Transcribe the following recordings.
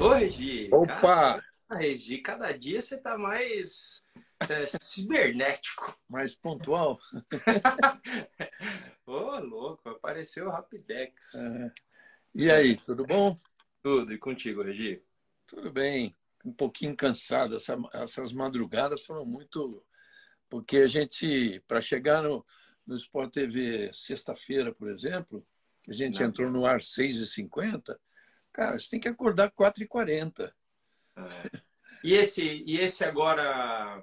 Ô, Regi. Opa! Regi, cada dia você tá mais é, cibernético. Mais pontual? Ô, louco, apareceu o Rapidex. É. E aí, tudo bom? Tudo, e contigo, Regi? Tudo bem. Um pouquinho cansado. Essa, essas madrugadas foram muito. Porque a gente, para chegar no, no Sport TV sexta-feira, por exemplo, que a gente Não. entrou no ar 6h50, cara, você tem que acordar 4h40. É. E, esse, e esse agora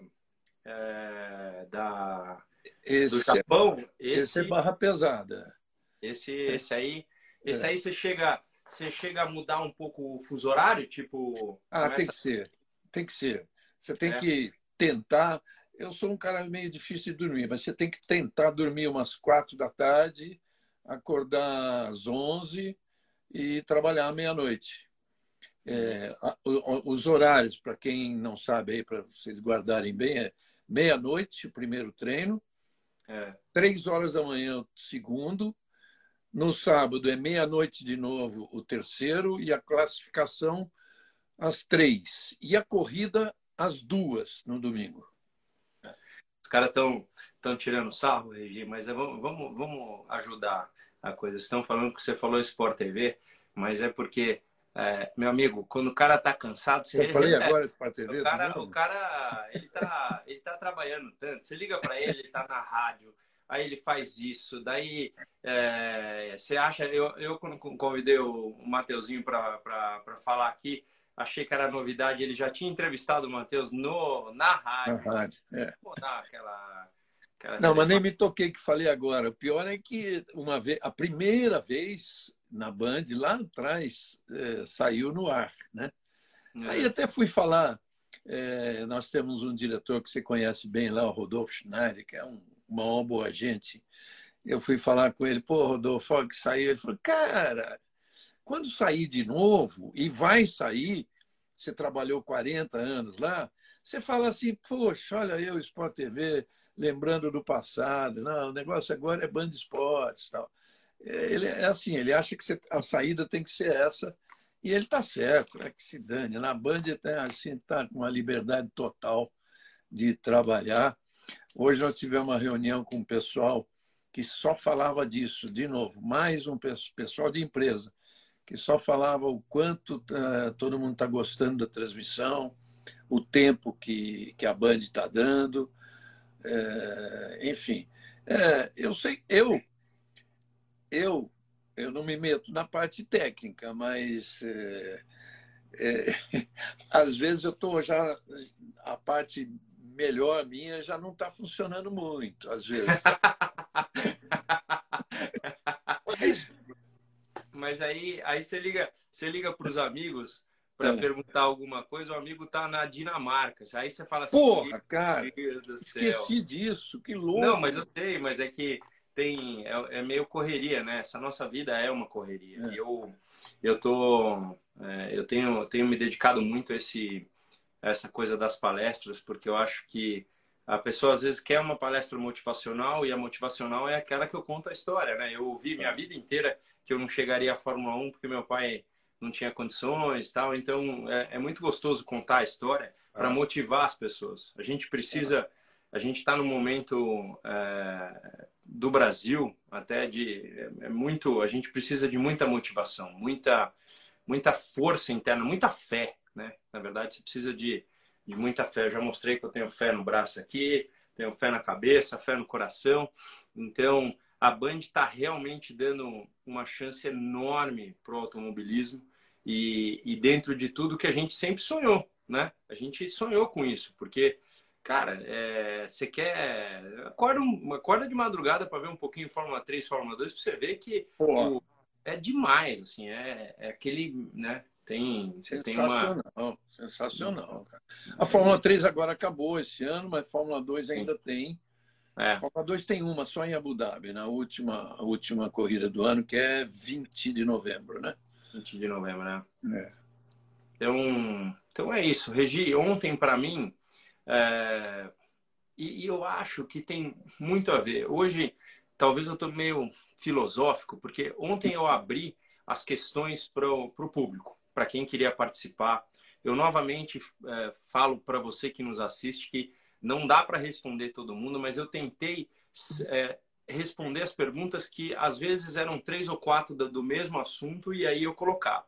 é, da, esse, do Japão? Esse, esse é barra pesada. Esse, esse aí, esse é. aí você chega, você chega a mudar um pouco o fuso horário, tipo. Ah, começa... tem que ser, tem que ser. Você tem é. que tentar. Eu sou um cara meio difícil de dormir, mas você tem que tentar dormir umas quatro da tarde, acordar às onze e trabalhar à meia-noite. É, os horários, para quem não sabe aí, para vocês guardarem bem, é meia-noite o primeiro treino, é. três horas da manhã o segundo, no sábado é meia-noite de novo o terceiro e a classificação às três. E a corrida às duas no domingo. Os caras estão tão tirando sarro, Regi, mas é, vamos, vamos, vamos ajudar a coisa. Estão falando que você falou Sport TV, mas é porque é, meu amigo, quando o cara tá cansado, você. Eu falei é, agora para TV. O cara, o cara, ele tá, ele tá trabalhando tanto. Você liga para ele, ele tá na rádio, aí ele faz isso. Daí é, você acha. Eu, eu quando convidei o Mateuzinho para falar aqui, achei que era novidade. Ele já tinha entrevistado o Matheus no na rádio. Na rádio, é. Vou dar aquela Não, mas nem me toquei que falei agora. O pior é que uma vez, a primeira vez na Band, lá atrás, é, saiu no ar. Né? É. Aí até fui falar, é, nós temos um diretor que você conhece bem lá, o Rodolfo Schneider, que é um, uma boa gente. Eu fui falar com ele, pô, Rodolfo, que saiu. Ele falou, cara, quando sair de novo, e vai sair, você trabalhou 40 anos lá, você fala assim, poxa, olha eu, Sport TV, lembrando do passado. Não, o negócio agora é Band Esportes tal ele é assim, ele acha que a saída tem que ser essa, e ele está certo, é que se dane. Na Band está assim, tá com uma liberdade total de trabalhar. Hoje nós tivemos uma reunião com o pessoal que só falava disso, de novo, mais um pessoal de empresa, que só falava o quanto uh, todo mundo está gostando da transmissão, o tempo que, que a Band está dando, uh, enfim. Uh, eu sei, eu eu, eu não me meto na parte técnica, mas é, é, às vezes eu estou já. A parte melhor minha já não está funcionando muito, às vezes. mas, mas aí, aí você liga, você liga para os amigos para é. perguntar alguma coisa, o amigo tá na Dinamarca. Aí você fala assim, porra, cara, esqueci disso, que louco. Não, mas eu sei, mas é que tem é, é, meio correria, né? Essa nossa vida é uma correria. É. Eu eu tô é, eu tenho tenho me dedicado muito a esse a essa coisa das palestras porque eu acho que a pessoa às vezes quer uma palestra motivacional e a motivacional é aquela que eu conto a história, né? Eu ouvi minha vida inteira que eu não chegaria à Fórmula 1 porque meu pai não tinha condições, tal. Então é, é muito gostoso contar a história para ah. motivar as pessoas. A gente precisa a gente está no momento é, do Brasil até de é, muito a gente precisa de muita motivação muita muita força interna muita fé né na verdade você precisa de, de muita fé eu já mostrei que eu tenho fé no braço aqui tenho fé na cabeça fé no coração então a Band está realmente dando uma chance enorme para o automobilismo e, e dentro de tudo que a gente sempre sonhou né a gente sonhou com isso porque Cara, é, você quer. Acorda, acorda de madrugada para ver um pouquinho Fórmula 3, Fórmula 2, para você ver que o, é demais, assim, é, é aquele, né? Tem, você sensacional, tem uma... sensacional. Cara. A Fórmula 3 agora acabou esse ano, mas a Fórmula 2 ainda Sim. tem. É. A Fórmula 2 tem uma só em Abu Dhabi, na última, última corrida do ano, que é 20 de novembro, né? 20 de novembro, né? É. Então, então é isso. Regi, ontem para mim é, e, e, eu acho que tem muito a ver. Hoje, talvez eu estou meio filosófico, porque ontem eu abri as questões para o público. para quem queria participar. Eu novamente é, falo para você que nos assiste que não dá para responder todo mundo, mas eu tentei é, responder as perguntas que às vezes eram três ou quatro do, mesmo assunto e aí eu colocava.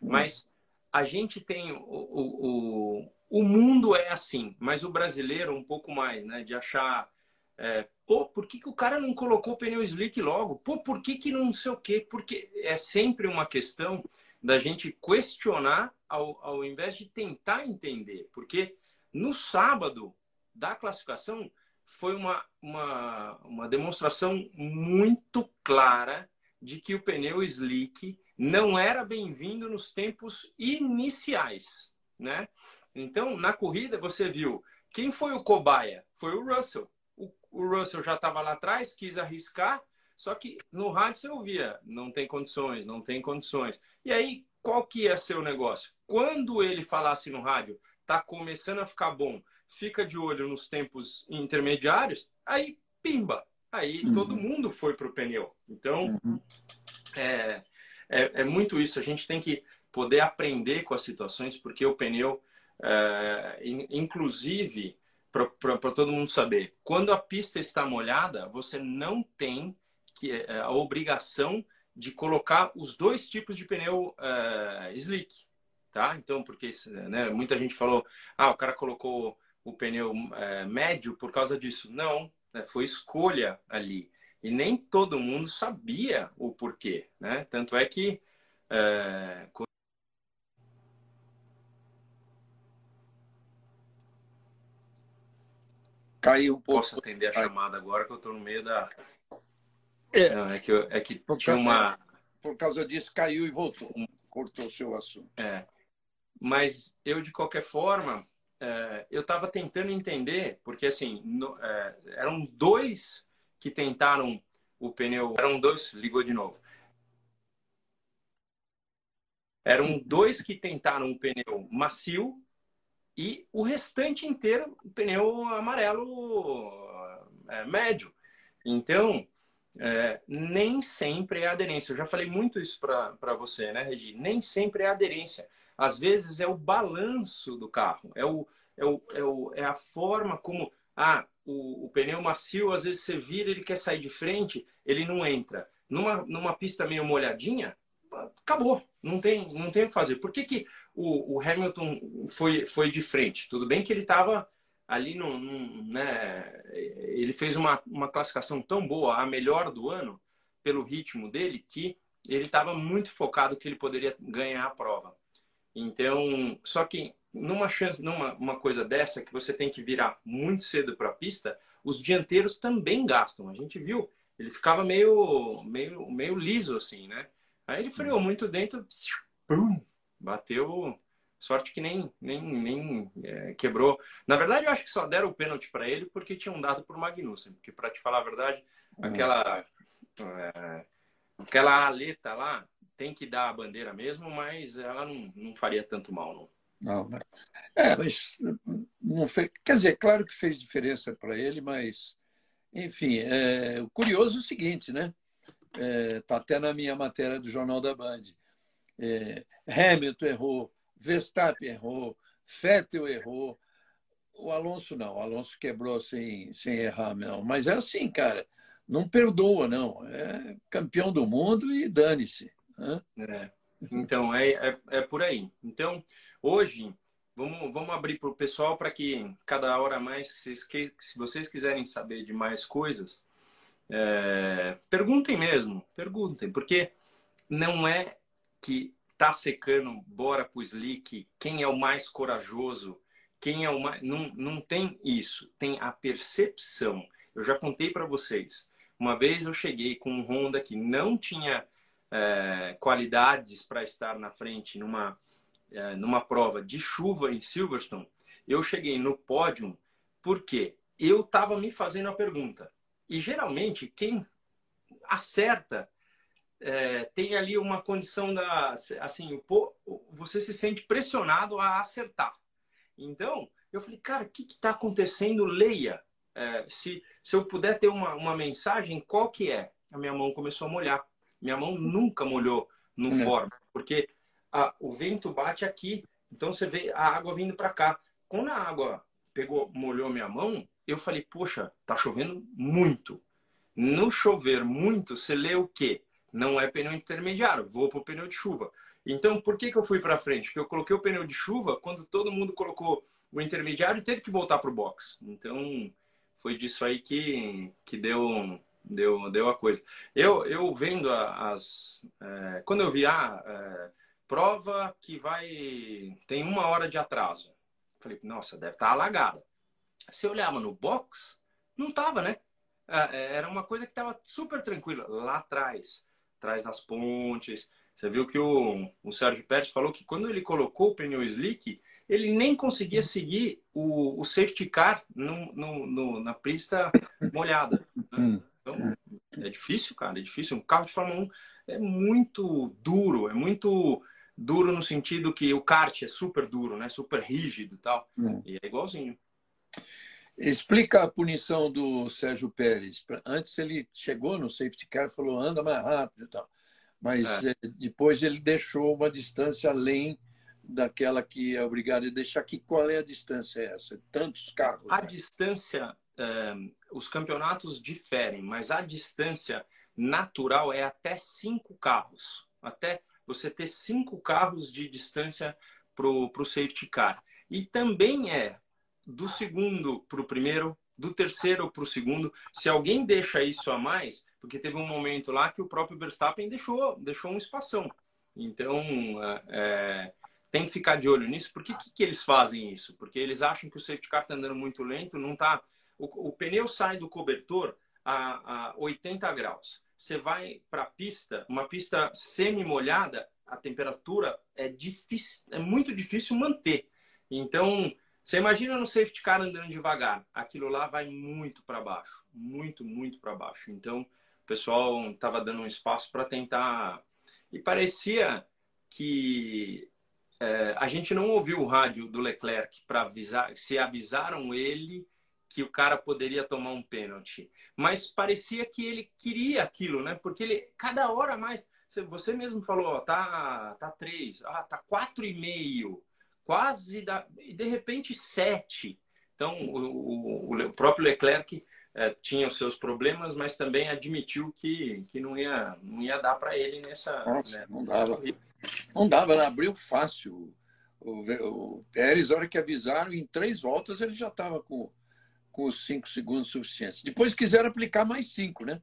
Mas a gente tem o, o, o, o, mundo é assim, mas o brasileiro um pouco mais, né? De achar, é, pô, por que, que o cara não colocou pneu slick logo? Pô, por que, que não sei o quê? Porque é sempre uma questão da gente questionar ao, ao invés de tentar entender. Porque no sábado da classificação foi uma, uma, uma demonstração muito clara de que o pneu slick não era bem-vindo nos tempos iniciais, né? Então, na corrida, você viu quem foi o cobaia? Foi o Russell. O, o Russell já estava lá atrás, quis arriscar, só que no rádio você ouvia, não tem condições, não tem condições. E aí, qual que ia ser o negócio? Quando ele falasse no rádio, tá começando a ficar bom, fica de olho nos tempos intermediários, aí pimba, aí uhum. todo mundo foi para o pneu. Então, uhum. é, é, é, muito isso. A gente tem que poder aprender com as situações, porque o pneu, é, inclusive, para todo mundo saber, quando a pista está molhada, você não tem que, é, a obrigação de colocar os dois tipos de pneu é, slick. Tá? Então, porque né, muita gente falou, ah, o cara colocou o pneu é, médio por causa disso. Não, né? foi escolha ali. E nem todo mundo sabia o porquê. Né? Tanto é que. É... Caiu um pouco. Posso atender a chamada agora que eu estou no meio da. É, Não, é que, eu, é que por tinha uma. Por causa disso, caiu e voltou. Cortou o seu assunto. É. Mas eu, de qualquer forma, é, eu estava tentando entender, porque assim, no, é, eram dois que tentaram o pneu. Eram dois, ligou de novo. Eram dois que tentaram um pneu macio e o restante inteiro o pneu amarelo é, médio. Então, é, nem sempre é aderência. Eu já falei muito isso para você, né, Regi? Nem sempre é aderência. Às vezes é o balanço do carro, é, o, é, o, é, o, é a forma como. Ah, o, o pneu macio, às vezes você vira, ele quer sair de frente, ele não entra. Numa, numa pista meio molhadinha, acabou. Não tem, não tem o que fazer. Por que, que o, o Hamilton foi, foi de frente? Tudo bem que ele estava ali no, no, né, ele fez uma, uma classificação tão boa, a melhor do ano, pelo ritmo dele, que ele estava muito focado que ele poderia ganhar a prova. Então, só que numa chance, numa uma coisa dessa que você tem que virar muito cedo para a pista, os dianteiros também gastam. A gente viu, ele ficava meio meio meio liso assim, né? Aí ele freou uhum. muito dentro, pum, bateu. Sorte que nem nem, nem é, quebrou. Na verdade, eu acho que só deram o pênalti para ele porque tinham dado por Magnussen. Porque para te falar a verdade, uhum. aquela é, aquela aleta lá tem que dar a bandeira mesmo, mas ela não, não faria tanto mal, não. Não, né? É, mas não fez. Quer dizer, claro que fez diferença para ele, mas, enfim, é, o curioso é o seguinte, né? Está é, até na minha matéria do Jornal da Band. É, Hamilton errou, Verstappen errou, Vettel errou. O Alonso não, o Alonso quebrou sem, sem errar, não. Mas é assim, cara, não perdoa, não. É campeão do mundo e dane-se. Né? É. Então, é, é, é por aí. Então, hoje, vamos, vamos abrir para o pessoal para que cada hora mais, se, se vocês quiserem saber de mais coisas, é, perguntem mesmo, perguntem, porque não é que tá secando, bora pro slick, quem é o mais corajoso, quem é o mais. Não, não tem isso, tem a percepção. Eu já contei para vocês. Uma vez eu cheguei com um Honda que não tinha é, qualidades para estar na frente numa, é, numa prova de chuva em Silverstone, eu cheguei no pódio porque eu estava me fazendo a pergunta. E geralmente quem acerta é, tem ali uma condição da assim você se sente pressionado a acertar. Então eu falei, cara, o que está acontecendo? Leia. É, se, se eu puder ter uma, uma mensagem, qual que é? A minha mão começou a molhar. Minha mão nunca molhou no é. forma, porque a, o vento bate aqui. Então você vê a água vindo para cá. Quando a água pegou, molhou minha mão, eu falei, poxa, tá chovendo muito. No chover muito, você lê o quê? Não é pneu intermediário, vou para o pneu de chuva. Então, por que, que eu fui para frente? Porque eu coloquei o pneu de chuva quando todo mundo colocou o intermediário e teve que voltar para o box. Então, foi disso aí que, que deu, deu, deu a coisa. Eu, eu vendo as. É, quando eu vi, ah, é, prova que vai. tem uma hora de atraso. Falei, nossa, deve estar tá alagada. Se eu olhava no box, não estava, né? É, era uma coisa que estava super tranquila lá atrás, atrás das pontes. Você viu que o, o Sérgio Pérez falou que quando ele colocou o pneu slick, ele nem conseguia seguir o, o safety car no, no, no, na pista molhada. Né? Então, é difícil, cara, é difícil. Um carro de Fórmula 1 é muito duro, é muito duro no sentido que o kart é super duro, né? Super rígido e tal. Hum. E é igualzinho. Explica a punição do Sérgio Pérez. Antes ele chegou no safety car e falou anda mais rápido e tal. Mas é. Eh, depois ele deixou uma distância além daquela que é obrigado a deixar. Que, qual é a distância essa? Tantos carros. A né? distância, é, os campeonatos diferem, mas a distância natural é até cinco carros. Até você ter cinco carros de distância para o safety car. E também é do segundo para o primeiro, do terceiro para o segundo. Se alguém deixa isso a mais, porque teve um momento lá que o próprio Verstappen deixou, deixou um espação. Então, é, é tem que ficar de olho nisso. Por que, que, eles fazem isso? Porque eles acham que o safety car está andando muito lento, não está. O, o, pneu sai do cobertor a, a 80 graus. Você vai para a pista, uma pista semi-molhada, a temperatura é, difícil, é muito difícil manter. Então, você imagina no safety car andando devagar, aquilo lá vai muito para baixo, muito, muito para baixo. Então, o pessoal estava dando um espaço para tentar. E parecia que é, a gente não ouviu o rádio do Leclerc para avisar, se avisaram ele que o cara poderia tomar um pênalti. Mas parecia que ele queria aquilo, né? Porque ele, cada hora mais. Você mesmo falou, ó, tá, tá três, ah, tá quatro e meio quase da, e de repente sete. Então o, o, o próprio Leclerc é, tinha os seus problemas, mas também admitiu que, que não ia não ia dar para ele nessa. Nossa, né? não dava. Não dava, ela abriu fácil. O, o Pérez, a hora que avisaram, em três voltas ele já estava com, com os cinco segundos suficientes. Depois quiseram aplicar mais cinco, né?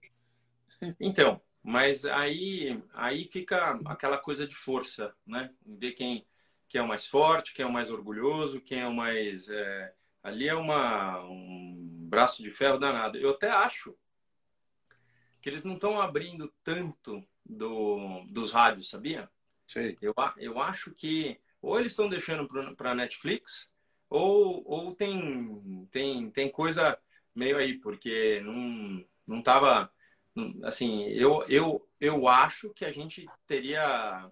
Então, mas aí, aí fica aquela coisa de força, né? Ver quem, quem é o mais forte, quem é o mais orgulhoso, quem é o mais. É... Ali é uma, um braço de ferro danado. Eu até acho que eles não estão abrindo tanto do, dos rádios, sabia? Sim. Eu, eu acho que ou eles estão deixando para Netflix ou, ou tem, tem, tem coisa meio aí, porque não, não tava. Assim, eu, eu, eu acho que a gente teria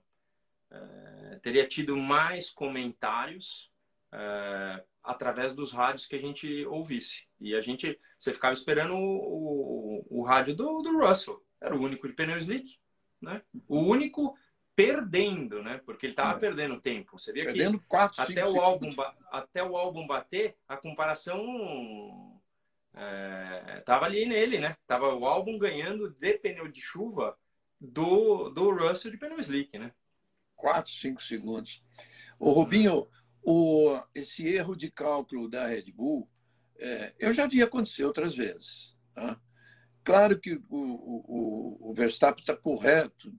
é, teria tido mais comentários é, através dos rádios que a gente ouvisse. E a gente, você ficava esperando o, o, o rádio do, do Russell. Era o único de pneu slick, né? O único perdendo, né? Porque ele estava é. perdendo tempo. Você via perdendo que quatro, até o álbum até o álbum bater, a comparação é, tava ali nele, né? Tava o álbum ganhando de pneu de chuva do do Russell de pneu slick, né? 4, 5 segundos. O Rubinho, o, esse erro de cálculo da Red Bull, é, eu já vi acontecer outras vezes. Tá? Claro que o, o, o Verstappen está correto,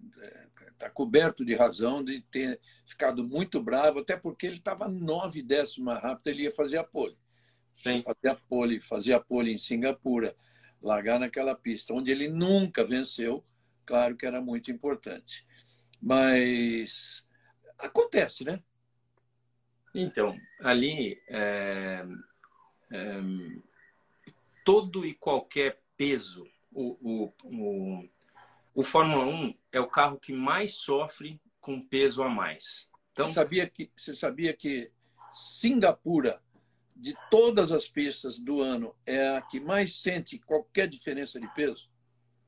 está coberto de razão de ter ficado muito bravo, até porque ele estava nove décimos mais rápido, ele ia fazer a pole. Sim. Fazer a pole, fazer a pole em Singapura, largar naquela pista, onde ele nunca venceu, claro que era muito importante. Mas acontece, né? Então, ali é, é, todo e qualquer peso, o, o, o, o Fórmula 1 é o carro que mais sofre com peso a mais. Então, você sabia que, você sabia que Singapura, de todas as pistas do ano, é a que mais sente qualquer diferença de peso?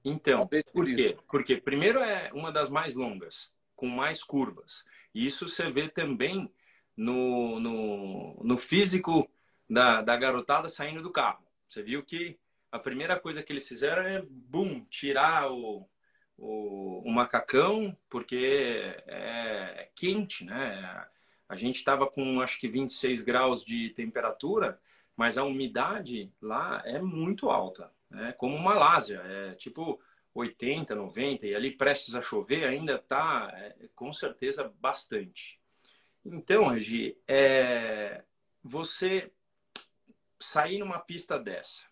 Então, por, por quê? Porque primeiro é uma das mais longas, com mais curvas. E isso você vê também no, no, no físico da, da garotada saindo do carro. Você viu que a primeira coisa que eles fizeram é, bum, tirar o, o, o macacão, porque é, é quente, né? A gente estava com acho que 26 graus de temperatura, mas a umidade lá é muito alta, né? como Malásia, é tipo 80, 90, e ali prestes a chover ainda está é, com certeza bastante. Então, Regi, é, você sair numa pista dessa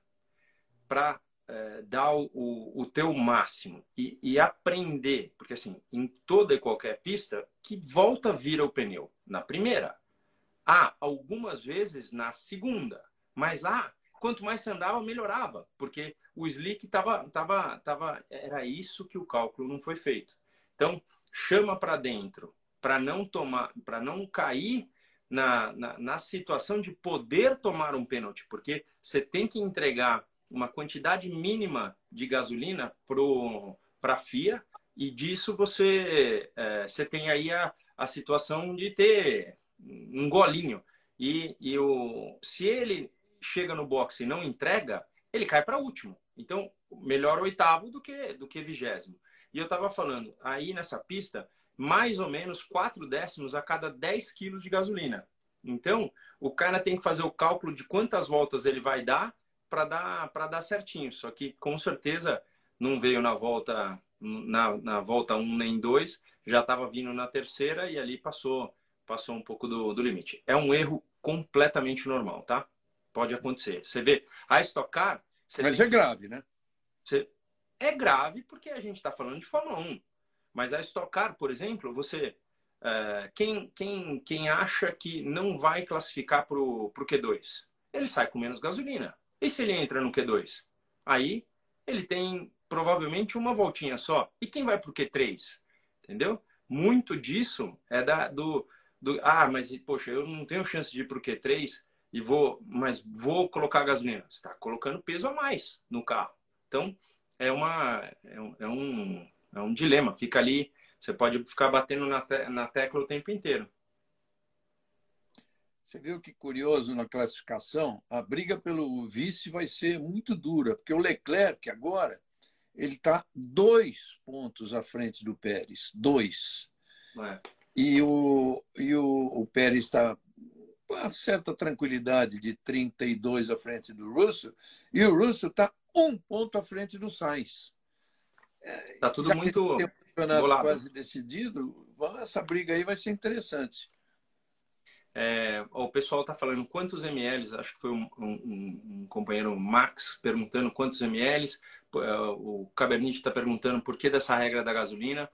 para é, dar o, o, teu máximo e, e, aprender, porque assim, em toda e qualquer pista, que volta vira o pneu na primeira. Ah, algumas vezes na segunda, mas lá, quanto mais você andava, melhorava, porque o slick tava, tava, tava, era isso que o cálculo não foi feito. Então, chama para dentro, para não tomar, para não cair na, na, na situação de poder tomar um pênalti, porque você tem que entregar uma quantidade mínima de gasolina para a FIA e disso você, é, você tem aí a, a situação de ter um golinho. E, e o, se ele chega no boxe e não entrega, ele cai para último. Então, melhor oitavo do que, do que vigésimo. E eu estava falando, aí nessa pista, mais ou menos 4 décimos a cada 10 quilos de gasolina. Então, o cara tem que fazer o cálculo de quantas voltas ele vai dar para dar para dar certinho. Só que com certeza não veio na volta na, na volta 1 um, nem 2, já estava vindo na terceira e ali passou passou um pouco do, do limite. É um erro completamente normal, tá? Pode acontecer. Você vê, a estocar. Mas é que... grave, né? Você... É grave porque a gente está falando de Fórmula 1. Mas a estocar, por exemplo, você. É, quem, quem, quem acha que não vai classificar para o Q2? Ele sai com menos gasolina. E se ele entra no Q2? Aí ele tem provavelmente uma voltinha só. E quem vai para o Q3? Entendeu? Muito disso é da, do, do. Ah, mas poxa, eu não tenho chance de ir para o Q3 e vou, mas vou colocar gasolina. Você está colocando peso a mais no carro. Então é uma é um, é um, é um dilema. Fica ali, você pode ficar batendo na, te, na tecla o tempo inteiro. Você viu que curioso na classificação? A briga pelo vice vai ser muito dura, porque o Leclerc agora ele está dois pontos à frente do Pérez, dois. É. E o, e o, o Pérez está com uma certa tranquilidade de 32 à frente do Russell, e o Russell está um ponto à frente do Sainz. Está é, tudo Já muito. Tem um campeonato quase decidido, essa briga aí vai ser interessante. É, o pessoal está falando quantos ml, acho que foi um, um, um, companheiro Max perguntando quantos ml, é, o Cabernet está perguntando por que dessa regra da gasolina.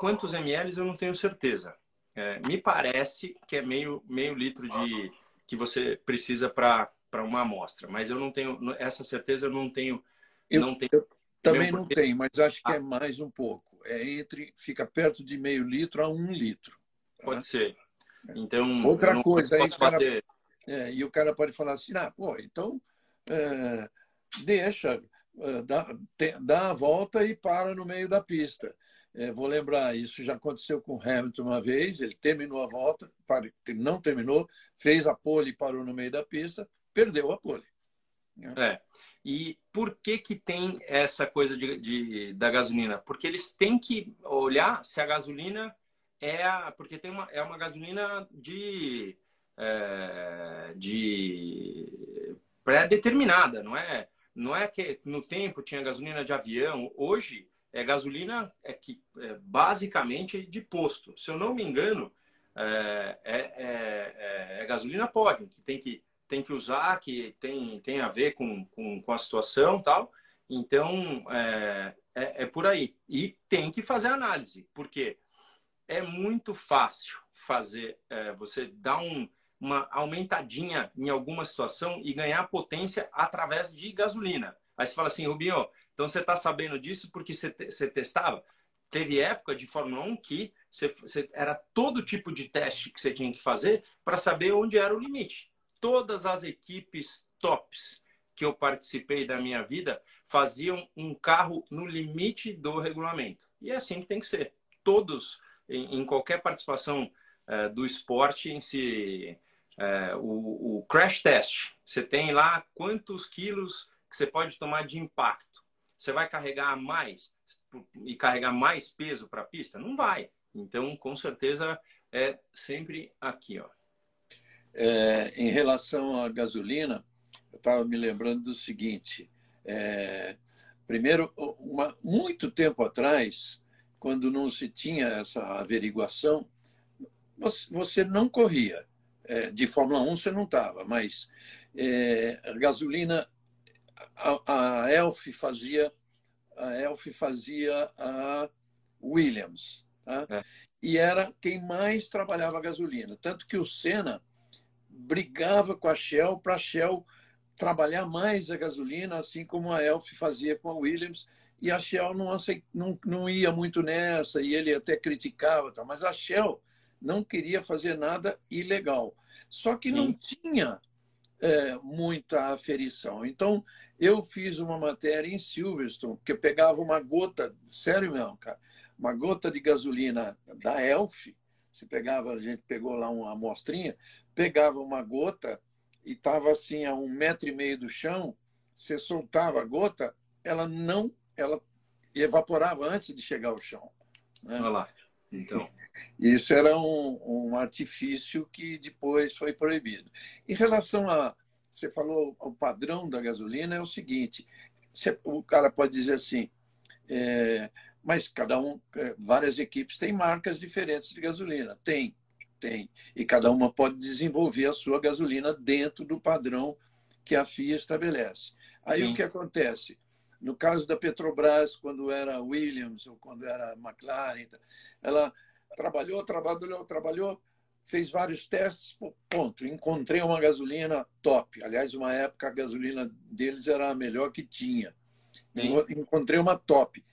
Quantos ml eu não tenho certeza. É, me parece que é meio, meio litro de que você precisa para uma amostra, mas eu não tenho essa certeza, eu não tenho. Eu, não tenho eu também não tenho, mas acho que é mais um pouco. É entre, fica perto de meio litro a um litro. Tá? Pode ser. Então, outra coisa aí, cara, é, e o cara pode falar assim, ah, pô, então é, deixa, é, dá, te, dá a volta e para no meio da pista. É, vou lembrar, isso já aconteceu com o Hamilton uma vez, ele terminou a volta, não terminou, fez a pole e parou no meio da pista, perdeu a pole. É. E por que que tem essa coisa de, de, da gasolina? Porque eles têm que olhar se a gasolina é a, porque tem uma, é uma gasolina de, é, de pré-determinada, não é? Não é que no tempo tinha gasolina de avião. Hoje é gasolina é que é basicamente de posto. Se eu não me engano, é, é, é, é gasolina pode, que tem que tem que usar, que tem, tem a ver com, com, com a situação tal. Então, é, é, é, por aí. E tem que fazer análise, porque é muito fácil fazer, é, você dar um, uma aumentadinha em alguma situação e ganhar potência através de gasolina. Aí você fala assim, Rubinho, então você está sabendo disso porque você, você testava? Teve época de Fórmula 1 que você, você, era todo tipo de teste que você tinha que fazer para saber onde era o limite. Todas as equipes tops que eu participei da minha vida faziam um carro no limite do regulamento. E é assim que tem que ser. Todos em, em qualquer participação é, do esporte em si, é, o, o, crash test. Você tem lá quantos quilos que você pode tomar de impacto. Você vai carregar mais e carregar mais peso para a pista? Não vai. Então, com certeza, é sempre aqui. Ó. É, em relação à gasolina, eu estava me lembrando do seguinte. É, primeiro, uma, muito tempo atrás, quando não se tinha essa averiguação, você, não corria. É, de Fórmula 1 você não estava, mas é, a gasolina, a, a Elf fazia a Elf fazia a Williams. Tá? É. E era quem mais trabalhava a gasolina. Tanto que o Senna brigava com a Shell para a Shell trabalhar mais a gasolina, assim como a Elf fazia com a Williams. E a Shell não, não, não ia muito nessa, e ele até criticava. Tá? Mas a Shell não queria fazer nada ilegal. Só que Sim. não tinha é, muita aferição. Então, eu fiz uma matéria em Silverstone, que eu pegava uma gota, sério mesmo, cara, uma gota de gasolina da Elf, você pegava, a gente pegou lá uma amostrinha, pegava uma gota e estava assim a um metro e meio do chão, você soltava a gota, ela não, ela evaporava antes de chegar ao chão. Né? Olha lá. Então. Isso era um, um artifício que depois foi proibido. Em relação a. Você falou o padrão da gasolina, é o seguinte: você, o cara pode dizer assim, é, mas cada um, é, várias equipes têm marcas diferentes de gasolina. Tem, tem. E cada uma pode desenvolver a sua gasolina dentro do padrão que a FIA estabelece. Aí Sim. o que acontece? No caso da Petrobras, quando era Williams ou quando era McLaren, ela trabalhou, trabalhou, trabalhou, fez vários testes, ponto. Encontrei uma gasolina top. Aliás, uma época a gasolina deles era a melhor que tinha. Sim. Encontrei uma top.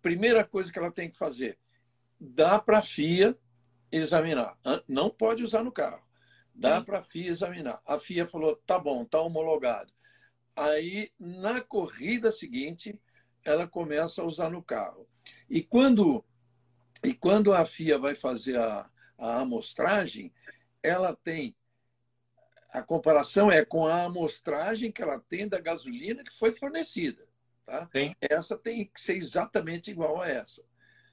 Primeira coisa que ela tem que fazer, dá para a FIA examinar. Não pode usar no carro. Dá para a FIA examinar. A FIA falou, tá bom, tá homologado. Aí, na corrida seguinte, ela começa a usar no carro. E quando, e quando a FIA vai fazer a, a amostragem, ela tem. A comparação é com a amostragem que ela tem da gasolina que foi fornecida. Tá? Sim. Essa tem que ser exatamente igual a essa.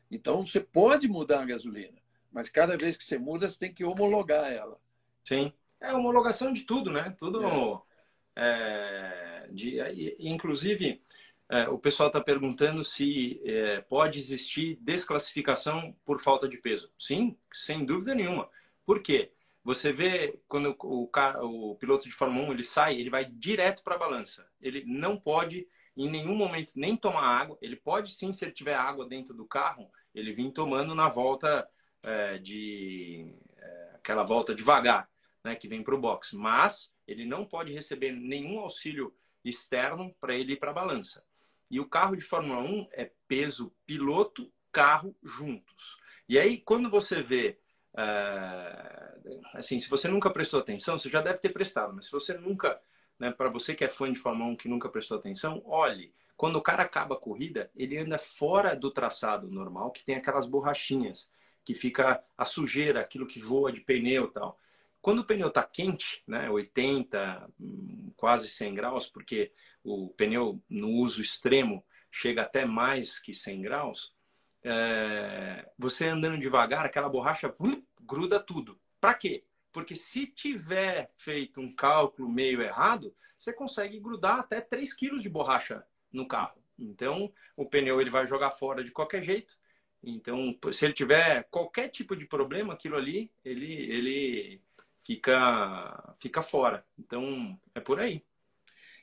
Então, você pode mudar a gasolina, mas cada vez que você muda, você tem que homologar ela. Sim. É homologação de tudo, né? Tudo. É. É de, inclusive, é, o pessoal está perguntando se é, pode existir desclassificação por falta de peso. Sim, sem dúvida nenhuma. Por quê? Você vê quando o, o, o piloto de Fórmula 1 ele sai, ele vai direto para a balança. Ele não pode em nenhum momento nem tomar água. Ele pode sim, se ele tiver água dentro do carro, ele vir tomando na volta é, de é, aquela volta devagar, né, que vem para o box. Mas ele não pode receber nenhum auxílio externo para ele ir para a balança. E o carro de Fórmula 1 é peso piloto, carro juntos. E aí, quando você vê. Uh, assim, se você nunca prestou atenção, você já deve ter prestado, mas se você nunca. Né, para você que é fã de Fórmula 1 que nunca prestou atenção, olhe. Quando o cara acaba a corrida, ele anda fora do traçado normal, que tem aquelas borrachinhas, que fica a sujeira, aquilo que voa de pneu e tal. Quando o pneu está quente, né, 80, quase 100 graus, porque o pneu no uso extremo chega até mais que 100 graus, é, você andando devagar, aquela borracha uh, gruda tudo. Para quê? Porque se tiver feito um cálculo meio errado, você consegue grudar até 3 quilos de borracha no carro. Então, o pneu ele vai jogar fora de qualquer jeito. Então, se ele tiver qualquer tipo de problema, aquilo ali, ele, ele fica, fica fora. Então, é por aí.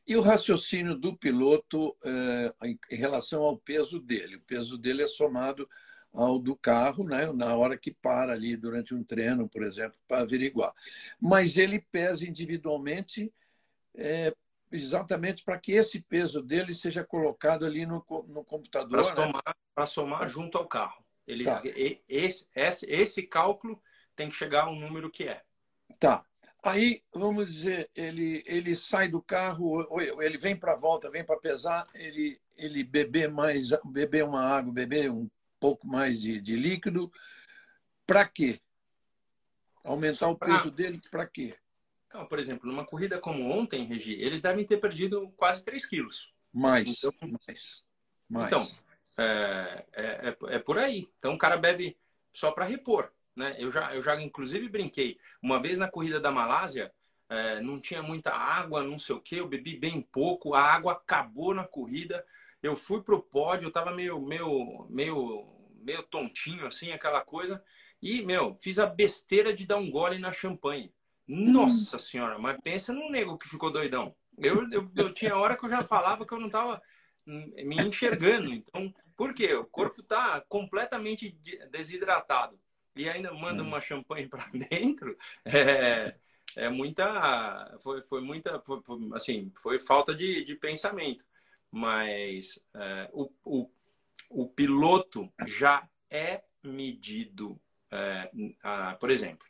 E o raciocínio do piloto é, em relação ao peso dele? O peso dele é somado ao do carro, né, na hora que para ali durante um treino, por exemplo, para averiguar. Mas ele pesa individualmente é, exatamente para que esse peso dele seja colocado ali no, no computador. Para né? somar, somar junto ao carro. Ele, tá. esse, esse, esse cálculo tem que chegar ao número que é. Tá. Aí, vamos dizer, ele, ele sai do carro, ele vem para a volta, vem para pesar, ele, ele beber mais, beber uma água, beber um pouco mais de, de líquido, para quê? Aumentar o peso dele para quê? Não, por exemplo, numa corrida como ontem, Regi, eles devem ter perdido quase 3 quilos. Mais, então, mais, mais. Então, é, é, é, é, por aí. Então, o cara bebe só para repor. Né? Eu, já, eu já, inclusive, brinquei. Uma vez na corrida da Malásia, é, não tinha muita água, não sei o que, eu bebi bem pouco, a água acabou na corrida. Eu fui pro pódio, eu tava meio, meio, meio, meio tontinho, assim, aquela coisa. E, meu, fiz a besteira de dar um gole na champanhe. Nossa senhora, mas pensa no nego que ficou doidão. Eu, eu, eu tinha hora que eu já falava que eu não estava me enxergando. Então, por quê? O corpo está completamente desidratado e ainda manda hum. uma champanhe para dentro. É, é muita. Foi, foi muita. Foi, assim, foi falta de, de pensamento. Mas é, o, o, o piloto já é medido. É, a, por exemplo,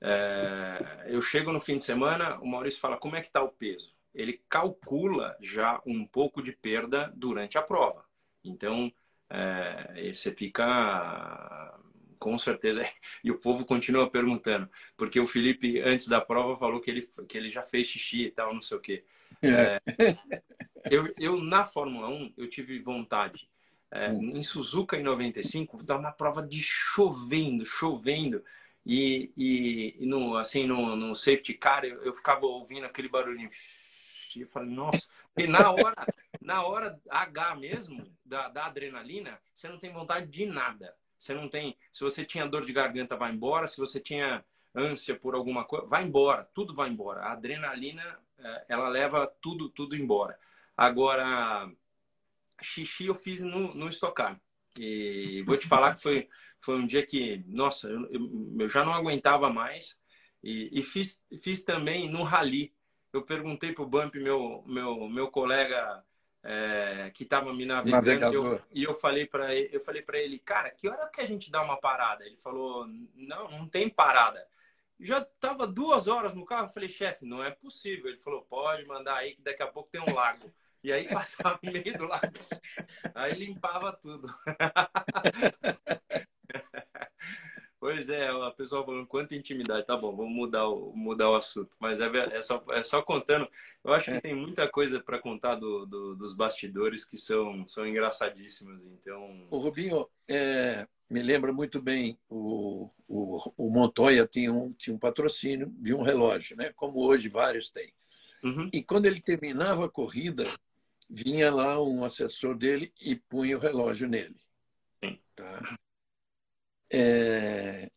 é, eu chego no fim de semana, o Maurício fala como é que está o peso. Ele calcula já um pouco de perda durante a prova. Então, é, você fica com certeza. E o povo continua perguntando, porque o Felipe, antes da prova, falou que ele, que ele já fez xixi e tal, não sei o quê. É, eu, eu, na Fórmula 1, eu tive vontade. É, hum. em Suzuka, em 95, dar uma prova de chovendo, chovendo. E, e, e, no, assim, no, no safety car, eu, eu, ficava ouvindo aquele barulhinho. E eu falei, nossa. E na hora, na hora H mesmo, da, da adrenalina, você não tem vontade de nada. Você não tem. Se você tinha dor de garganta, vai embora. Se você tinha ânsia por alguma coisa, vai embora. Tudo vai embora. A adrenalina, é, ela leva tudo, tudo embora. Agora, xixi eu fiz no, no estocar. E vou te falar que foi, foi um dia que, nossa, eu, eu já não aguentava mais. E, e, fiz, fiz também no rally. Eu perguntei para o Bump, meu, meu, meu colega é, que estava me navegando, eu, e eu falei para ele, eu falei para ele, cara, que hora que a gente dá uma parada? Ele falou, não, não tem parada. Já estava duas horas no carro, eu falei, chefe, não é possível. Ele falou, pode mandar aí que daqui a pouco tem um lago. E aí passava no meio do lago. Aí limpava tudo. Pois é, a pessoa falando quanta intimidade. Tá bom, vamos mudar o, mudar o assunto. Mas é, é, só, é só contando. Eu acho que é. tem muita coisa para contar do, do, dos bastidores que são, são engraçadíssimos. Então... O Rubinho, é, me lembra muito bem, o, o, o Montoya tinha um, tinha um patrocínio de um relógio, né? como hoje vários têm. Uhum. E quando ele terminava a corrida, vinha lá um assessor dele e punha o relógio nele. Sim. Tá? É...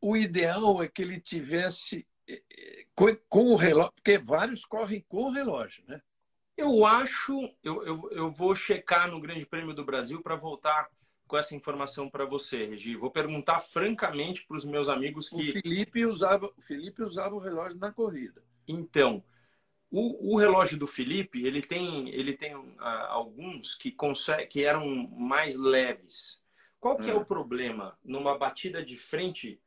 O ideal é que ele tivesse é, é, com, com o relógio, porque vários correm com o relógio, né? Eu acho, eu, eu, eu vou checar no Grande Prêmio do Brasil para voltar com essa informação para você, Regi. Vou perguntar francamente para os meus amigos que. O Felipe usava, o Felipe usava o relógio na corrida. Então, o, o, relógio do Felipe, ele tem, ele tem uh, alguns que, consegue, que eram mais leves. Qual que é, é o problema? Numa batida de frente,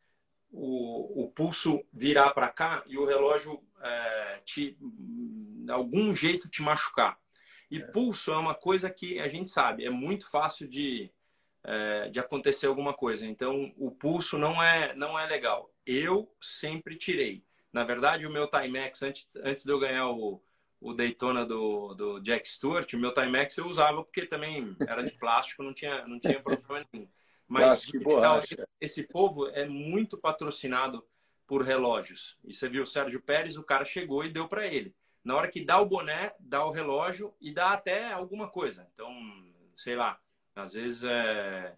o, o pulso virar para cá e o relógio é, te, algum jeito te machucar. E é. pulso é uma coisa que a gente sabe, é muito fácil de, é, de acontecer alguma coisa. Então, o pulso não é, não é legal. Eu sempre tirei. Na verdade, o meu Timex, antes, antes de eu ganhar o, o Daytona do, do Jack Stewart, o meu Timex eu usava porque também era de plástico, não tinha, não tinha problema nenhum. Mas geral, esse povo é muito patrocinado por relógios. E você viu o Sérgio Pérez, o cara chegou e deu para ele. Na hora que dá o boné, dá o relógio e dá até alguma coisa. Então, sei lá, às vezes é...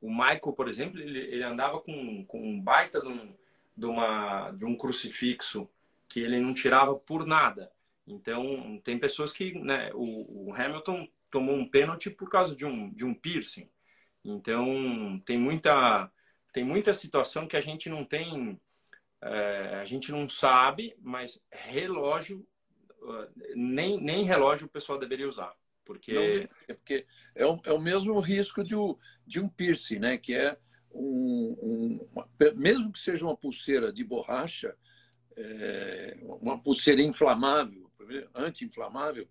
o Michael, por exemplo, ele, ele andava com, com um baita de um de, uma, de um crucifixo que ele não tirava por nada. Então, tem pessoas que, né, o, o Hamilton tomou um pênalti por causa de um, de um piercing. Então, tem muita, tem muita situação que a gente não tem, é, a gente não sabe, mas relógio, nem, nem relógio o pessoal deveria usar. Porque, não, é, porque é, o, é o mesmo risco de, um, de um piercing, né? Que é um, um, uma, mesmo que seja uma pulseira de borracha, é, uma pulseira inflamável, anti-inflamável,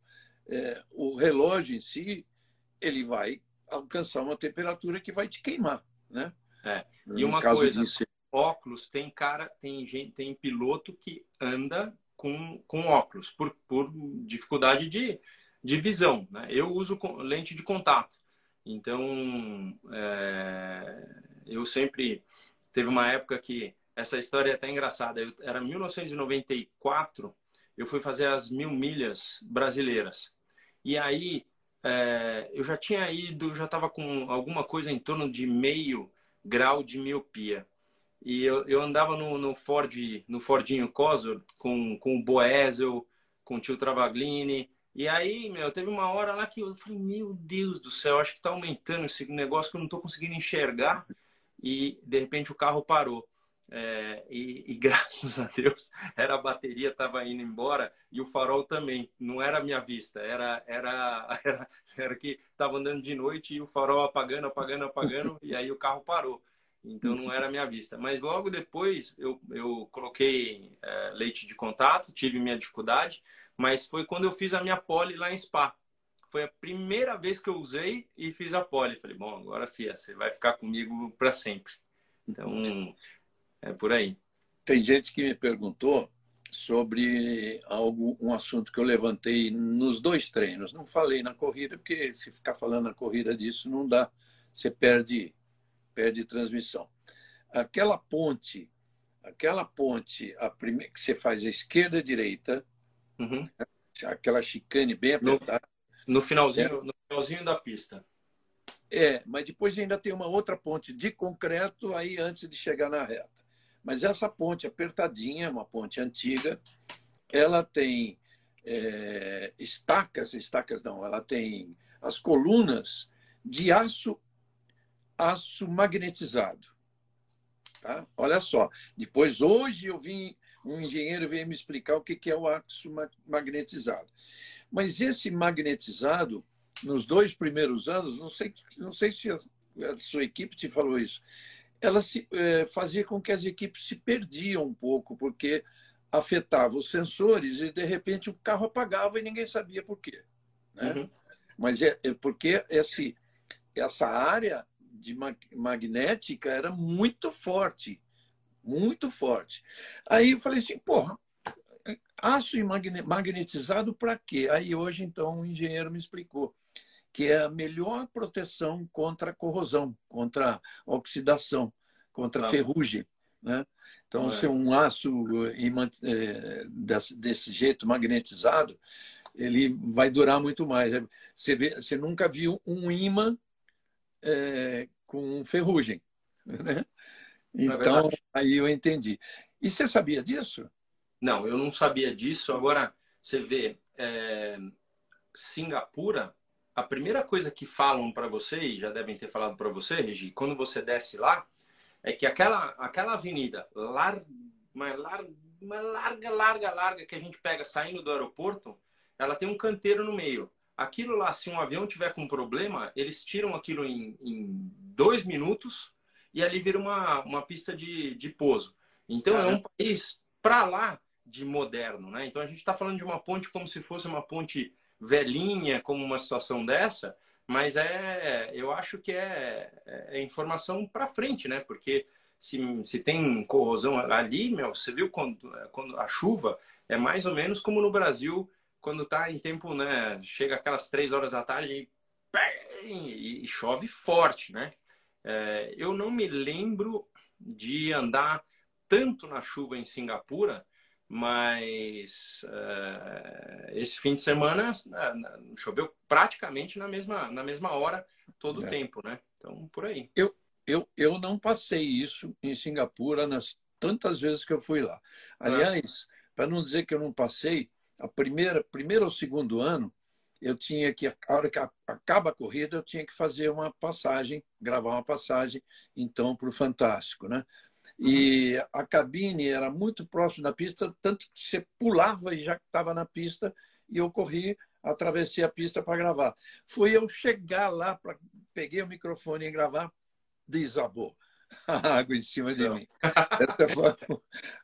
é, o relógio em si ele vai alcançar uma temperatura que vai te queimar, né? É. E uma coisa, de... óculos, tem cara, tem gente, tem piloto que anda com, com óculos por, por dificuldade de, de visão. Né? Eu uso lente de contato. Então, é, eu sempre teve uma época que essa história é até engraçada. Eu, era 1994, eu fui fazer as mil milhas brasileiras. E aí é, eu já tinha ido, já estava com alguma coisa em torno de meio grau de miopia. E eu, eu andava no, no Ford, no Fordinho Cosworth com, com o Boesel, com o tio Travaglini. E aí, meu, teve uma hora lá que eu falei, meu Deus do céu, acho que está aumentando esse negócio que eu não estou conseguindo enxergar. E de repente o carro parou. É, e, e, graças a Deus era a bateria estava indo embora e o farol também. Não era a minha vista era era era, era que estava andando de noite e o farol apagando apagando apagando e aí o carro parou. Então não era a minha vista. Mas logo depois eu, eu coloquei é, leite de contato tive minha dificuldade mas foi quando eu fiz a minha pole lá em Spa. Foi a primeira vez que eu usei e fiz a pole. Falei bom agora fia você vai ficar comigo para sempre. Então é por aí. Tem gente que me perguntou sobre algo, um assunto que eu levantei nos dois treinos. Não falei na corrida, porque se ficar falando na corrida disso não dá, você perde, perde transmissão. Aquela ponte, aquela ponte, a primeira que você faz a esquerda e a direita, uhum. aquela chicane bem apertada. No, no finalzinho, é, no finalzinho da pista. É, mas depois ainda tem uma outra ponte de concreto aí antes de chegar na reta. Mas essa ponte apertadinha, uma ponte antiga, ela tem é, estacas, estacas não, ela tem as colunas de aço, aço magnetizado. Tá? Olha só, depois hoje eu vim, um engenheiro veio me explicar o que é o aço magnetizado. Mas esse magnetizado, nos dois primeiros anos, não sei, não sei se a sua equipe te falou isso, ela se, é, fazia com que as equipes se perdiam um pouco, porque afetava os sensores e, de repente, o carro apagava e ninguém sabia por quê. Né? Uhum. Mas é, é, porque esse, essa área de magnética era muito forte, muito forte. Aí eu falei assim, porra, aço magnetizado para quê? Aí hoje, então, o engenheiro me explicou que é a melhor proteção contra a corrosão, contra a oxidação, contra a ferrugem. Né? Então, é. se um aço é, desse jeito magnetizado, ele vai durar muito mais. Você, vê, você nunca viu um imã é, com ferrugem. Né? É então, é aí eu entendi. E você sabia disso? Não, eu não sabia disso. Agora, você vê, é, Singapura a primeira coisa que falam para você, e já devem ter falado para você, Regi, quando você desce lá, é que aquela, aquela avenida lar, uma, larga, uma larga, larga, larga que a gente pega saindo do aeroporto, ela tem um canteiro no meio. Aquilo lá, se um avião tiver com problema, eles tiram aquilo em, em dois minutos e ali vira uma, uma pista de, de pouso. Então é um país para lá de moderno, né? Então a gente está falando de uma ponte como se fosse uma ponte velhinha como uma situação dessa, mas é, eu acho que é, é informação para frente, né? Porque se, se tem corrosão ali, meu, você viu quando, quando a chuva é mais ou menos como no Brasil, quando está em tempo, né? Chega aquelas três horas da tarde e, e, e chove forte, né? É, eu não me lembro de andar tanto na chuva em Singapura, mas uh, esse fim de semana uh, choveu praticamente na mesma, na mesma hora todo o é. tempo, né? Então, por aí. Eu, eu, eu não passei isso em Singapura nas tantas vezes que eu fui lá. Aliás, é. para não dizer que eu não passei, a primeira, primeiro ou segundo ano, eu tinha que, a hora que acaba a corrida, eu tinha que fazer uma passagem, gravar uma passagem, então, para o Fantástico, né? E a cabine era muito próximo da pista, tanto que você pulava e já estava na pista, e eu corri, atravessei a pista para gravar. Foi eu chegar lá, pra, peguei o microfone e gravar, desabou a água em cima de Não. mim. Essa foi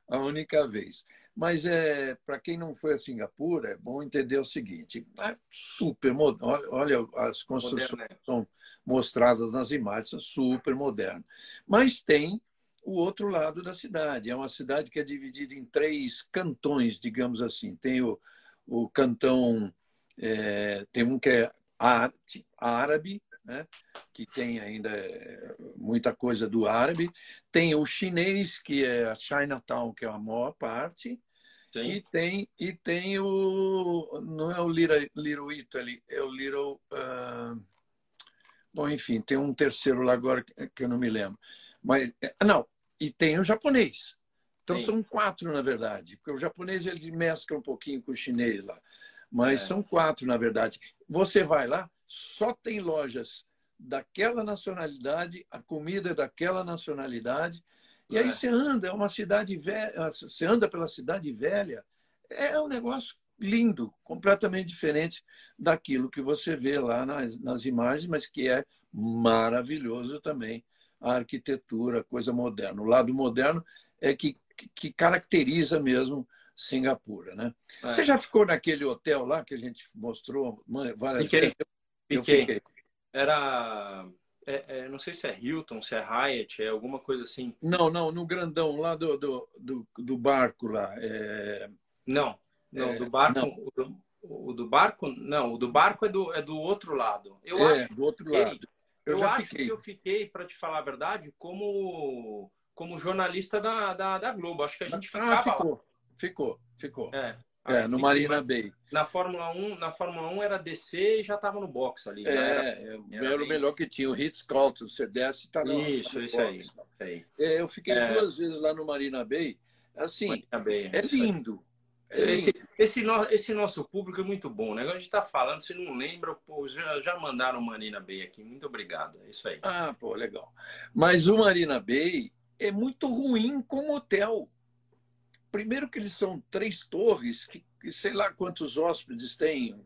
a única vez. Mas é, para quem não foi a Singapura, é bom entender o seguinte: é super moderno. Olha, as construções moderno, né? são mostradas nas imagens, são super modernas. Mas tem o outro lado da cidade. É uma cidade que é dividida em três cantões, digamos assim. Tem o, o cantão, é, tem um que é árabe, né? que tem ainda é, muita coisa do árabe. Tem o chinês, que é a Chinatown, que é a maior parte. Sim. E tem, e tem o. Não é o Little, Little Italy, é o Little. Uh, bom, enfim, tem um terceiro lá agora que eu não me lembro. Mas, é, não, e tem o japonês. Então Sim. são quatro, na verdade, porque o japonês ele mescla um pouquinho com o chinês lá. Mas é. são quatro, na verdade. Você vai lá, só tem lojas daquela nacionalidade, a comida é daquela nacionalidade. E aí é. você anda, é uma cidade velha, você anda pela cidade velha, é um negócio lindo, completamente diferente daquilo que você vê lá nas, nas imagens, mas que é maravilhoso também a arquitetura, coisa moderna. O lado moderno é que, que caracteriza mesmo Singapura, né? É. Você já ficou naquele hotel lá que a gente mostrou várias fiquei. vezes? Eu fiquei. fiquei. Era. É, é, não sei se é Hilton, se é Hyatt, é alguma coisa assim. Não, não, no grandão, lá do, do, do, do barco lá. É... Não, não, é, do barco. Não. O, do, o do barco, não, o do barco é do, é do outro lado. Eu é, acho do outro lado. Eu, eu acho fiquei. que eu fiquei, para te falar a verdade, como, como jornalista da, da, da Globo. Acho que a gente ah, ficava. Ah, ficou, lá. ficou, ficou. É. É, no Marina Bay. Na Fórmula 1, na Fórmula 1 era descer e já estava no box ali. É, era, era, era o melhor que tinha. O Hitz Colton, você desce e está no Isso, no isso aí. É, eu fiquei é. duas vezes lá no Marina Bay. Assim, Bay, é lindo. Esse, esse, no, esse, nosso público é muito bom, né? A gente está falando, se não lembra, pô, já, já mandaram o Marina Bay aqui. Muito obrigado. É isso aí. Ah, pô, legal. Mas o Marina Bay é muito ruim como hotel. Primeiro que eles são três torres, que, que sei lá quantos hóspedes tem,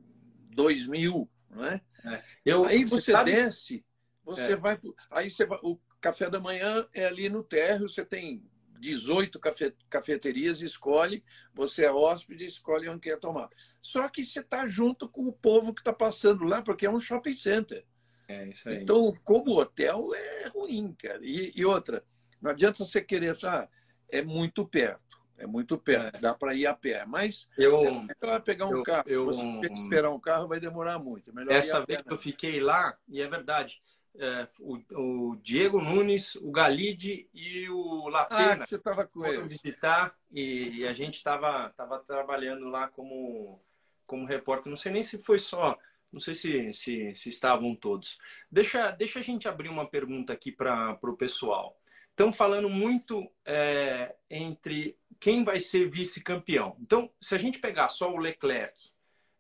dois mil, não é? é. Eu, aí você, desce, você é. vai, aí você vai, o café da manhã é ali no térreo, você tem 18 cafe, cafeterias, escolhe, você é hóspede, escolhe onde quer tomar. Só que você está junto com o povo que está passando lá, porque é um shopping center. É isso aí. Então, como hotel, é ruim, cara. E, e outra, não adianta você querer, ah, é muito perto. É muito perto, é. dá para ir a pé. Mas eu, é melhor pegar um eu, carro. Eu, Se você esperar um carro, vai demorar muito. É essa vez que eu fiquei lá, e é verdade, é, o, o, Diego Nunes, o Galide e o Lapena ah, você estava com ele. visitar e, e a gente estava tava trabalhando lá como, como repórter. Não sei nem se foi só, não sei se, se, se estavam todos. Deixa, deixa a gente abrir uma pergunta aqui para o pessoal. Estão falando muito é, entre quem vai ser vice-campeão. Então, se a gente pegar só o Leclerc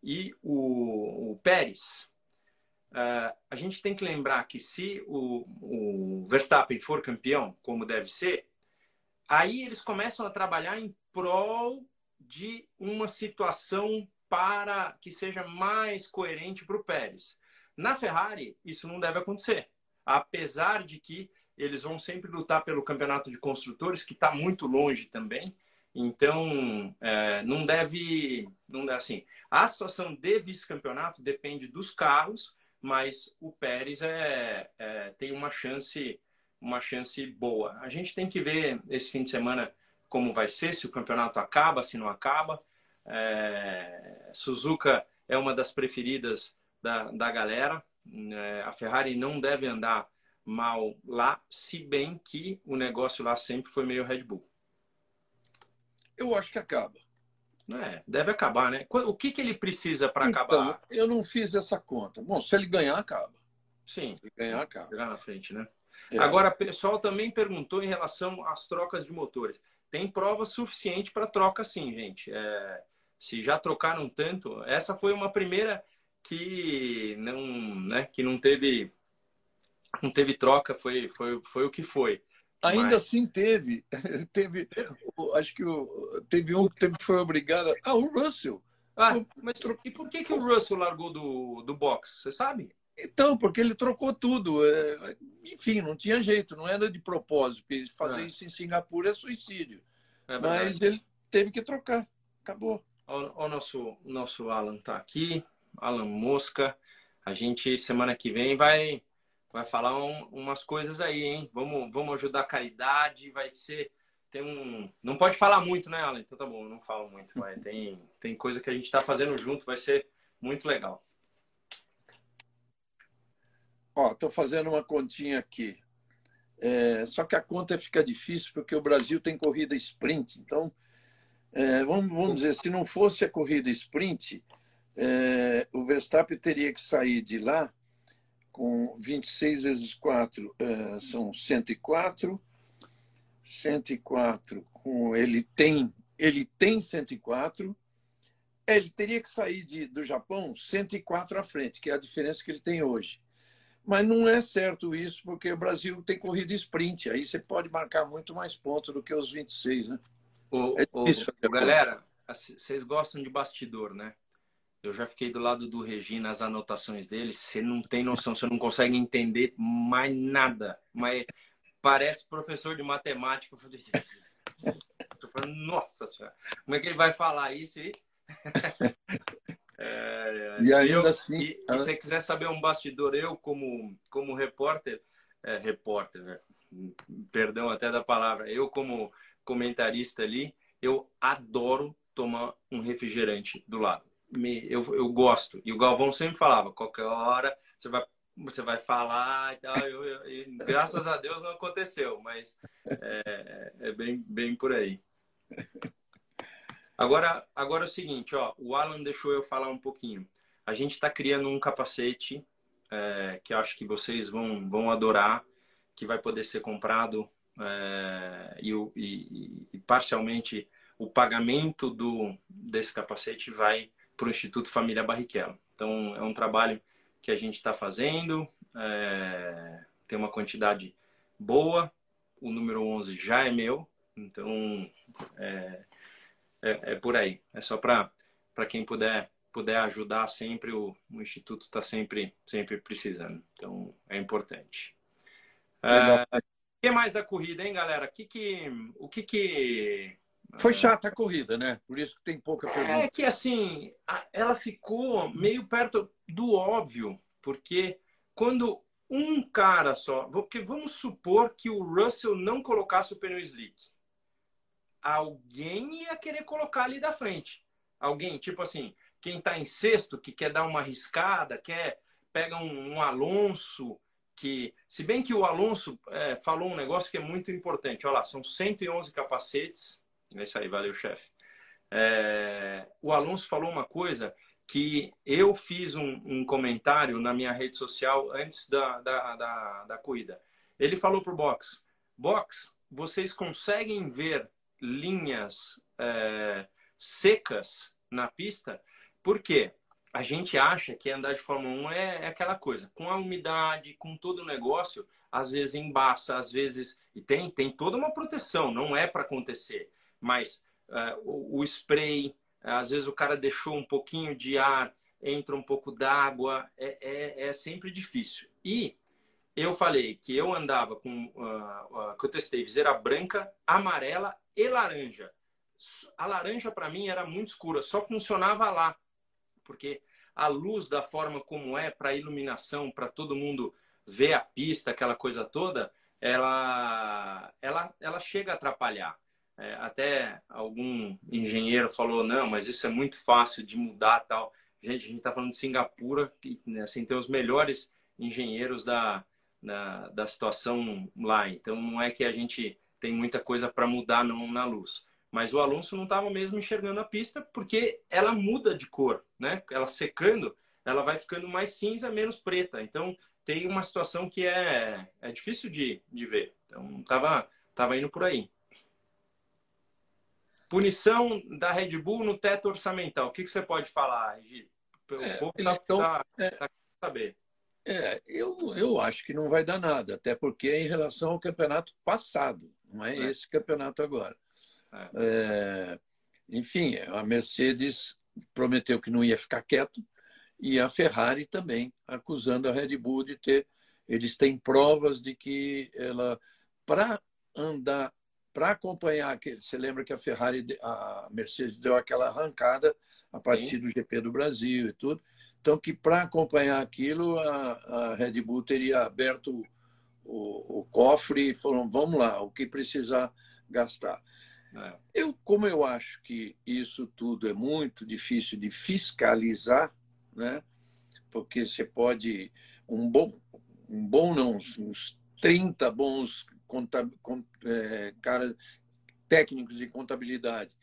e o, o Pérez, uh, a gente tem que lembrar que se o, o, Verstappen for campeão, como deve ser, aí eles começam a trabalhar em prol de uma situação para que seja mais coerente para o Pérez. Na Ferrari, isso não deve acontecer. Apesar de que eles vão sempre lutar pelo campeonato de construtores, que está muito longe também. Então, é, não deve, não assim. A situação de vice-campeonato depende dos carros, mas o Pérez é, é, tem uma chance, uma chance boa. A gente tem que ver esse fim de semana como vai ser, se o campeonato acaba, se não acaba. É, Suzuka é uma das preferidas da, da galera. É, a Ferrari não deve andar mal lá, se bem que o negócio lá sempre foi meio Red Bull. Eu acho que acaba. É, deve acabar, né? O que, que ele precisa para então, acabar? Eu não fiz essa conta. Bom, se ele ganhar, acaba. Sim. Se ganhar, acaba. Chegar na frente, né? É. Agora, o pessoal também perguntou em relação às trocas de motores. Tem prova suficiente para troca, sim, gente. É, se já trocaram tanto, essa foi uma primeira que não, né, que não teve não teve troca, foi, foi, foi o que foi. Ainda Mas... assim teve. teve acho que teve um que foi obrigado. Ah, o Russell. Ah, mas e por que, que o Russell largou do, do box? Você sabe? Então, porque ele trocou tudo. É, enfim, não tinha jeito, não era de propósito. Fazer é. isso em Singapura é suicídio. É Mas ele, teve que trocar. Acabou. O, o nosso, nosso Alan tá aqui, Alan Mosca. A gente, semana que vem, vai, vai falar um, umas coisas aí, hein? Vamos, vamos ajudar a caridade, vai ser. Tem um. Não pode falar muito, né, Alan? Então tá bom, não falo muito. Mas tem, tem coisa que a gente está fazendo junto, vai ser muito legal. Ó, tô fazendo uma continha aqui. É, só que a conta fica difícil porque o Brasil tem corrida sprint. Então, é, vamos, vamos dizer, se não fosse a corrida sprint, é, o Verstappen teria que sair de lá com 26 vezes 4 é, são 104. 104 com ele tem ele tem 104 ele teria que sair de, do Japão 104 à frente que é a diferença que ele tem hoje mas não é certo isso, porque o Brasil tem corrida sprint. Aí você pode marcar muito mais pontos do que os 26, né? O, é difícil, galera, assim, vocês gostam de bastidor, né? Eu já fiquei do lado do Regi nas anotações dele. Você não tem noção, você não consegue entender mais nada. Mas parece professor de matemática. Eu falei, nossa senhora, como é que ele vai falar isso aí? É, e ainda eu, assim. E, e, se você quiser saber um bastidor, eu, como, como repórter, é, repórter, né? perdão até da palavra, eu, como comentarista ali, eu adoro tomar um refrigerante do lado. Me, eu, eu gosto. E o Galvão sempre falava: qualquer hora você vai você vai falar e tal. Eu, eu, e, graças a Deus não aconteceu, mas é, é, bem, bem por aí. Agora, agora é o seguinte, ó, o Alan deixou eu falar um pouquinho. A gente está criando um capacete é, que acho que vocês vão, vão adorar, que vai poder ser comprado é, e, e, e, parcialmente o pagamento do, desse capacete vai para o Instituto Família Barrichello. Então, é um trabalho que a gente está fazendo, é, tem uma quantidade boa, o número 11 já é meu, então é, é, é por aí. É só para quem puder puder ajudar sempre, o, o Instituto está sempre, sempre precisando. Então, é importante. É, o que mais da corrida, hein, galera? Que que, o que que... Foi chata a corrida, né? Por isso que tem pouca pergunta. É que, assim, ela ficou meio perto do óbvio, porque quando um cara só... Porque vamos supor que o Russell não colocasse o pneu slick alguém ia querer colocar ali da frente. Alguém, tipo assim, quem está em sexto, que quer dar uma arriscada, quer pega um, um Alonso, que se bem que o Alonso é, falou um negócio que é muito importante. Olha lá, são 111 capacetes. É isso aí, valeu, chefe. É, o Alonso falou uma coisa que eu fiz um, um, comentário na minha rede social antes da, da, da, da corrida. Ele falou para o Box, Box, vocês conseguem ver linhas é, secas na pista, porque a gente acha que andar de Fórmula 1 é, é, aquela coisa, com a umidade, com todo o negócio, às vezes embaça, às vezes. E tem, tem toda uma proteção, não é para acontecer. Mas é, o, o, spray, às vezes o cara deixou um pouquinho de ar, entra um pouco d'água, é, é, é sempre difícil. E eu falei que eu andava com. Uh, uh, que eu testei viseira branca, amarela e laranja. A laranja para mim era muito escura, só funcionava lá, porque a luz da forma como é para iluminação, para todo mundo ver a pista, aquela coisa toda, ela ela ela chega a atrapalhar. É, até algum engenheiro falou não, mas isso é muito fácil de mudar tal. Gente, a gente está falando de Singapura, que né, assim tem os melhores engenheiros da, da, da situação lá. Então não é que a gente tem muita coisa para mudar não na luz. Mas o Alonso não estava mesmo enxergando a pista porque ela muda de cor, né? Ela secando, ela vai ficando mais cinza, menos preta. Então tem uma situação que é, é difícil de, de ver. Então tava, tava indo por aí. Punição da Red Bull no teto orçamental. O que, que você pode falar, Regi? O é, povo está tá, é, tá saber. É, eu, eu acho que não vai dar nada, até porque é em relação ao campeonato passado. Não é, é. esse campeonato agora. É. É, enfim, a Mercedes prometeu que não ia ficar quieto e a Ferrari também acusando a Red Bull de ter. Eles têm provas de que ela, para andar, para acompanhar aquele. Você lembra que a Ferrari, a Mercedes deu aquela arrancada a partir Sim. do GP do Brasil e tudo. Então, que para acompanhar aquilo, a, a, Red Bull teria aberto o, o, cofre e falou: vamos lá, o que precisar gastar. É. Eu, como eu acho que isso tudo é muito difícil de fiscalizar, né? porque você pode. Um bom, um bom não, uns 30 bons conta, é, cara, técnicos de contabilidade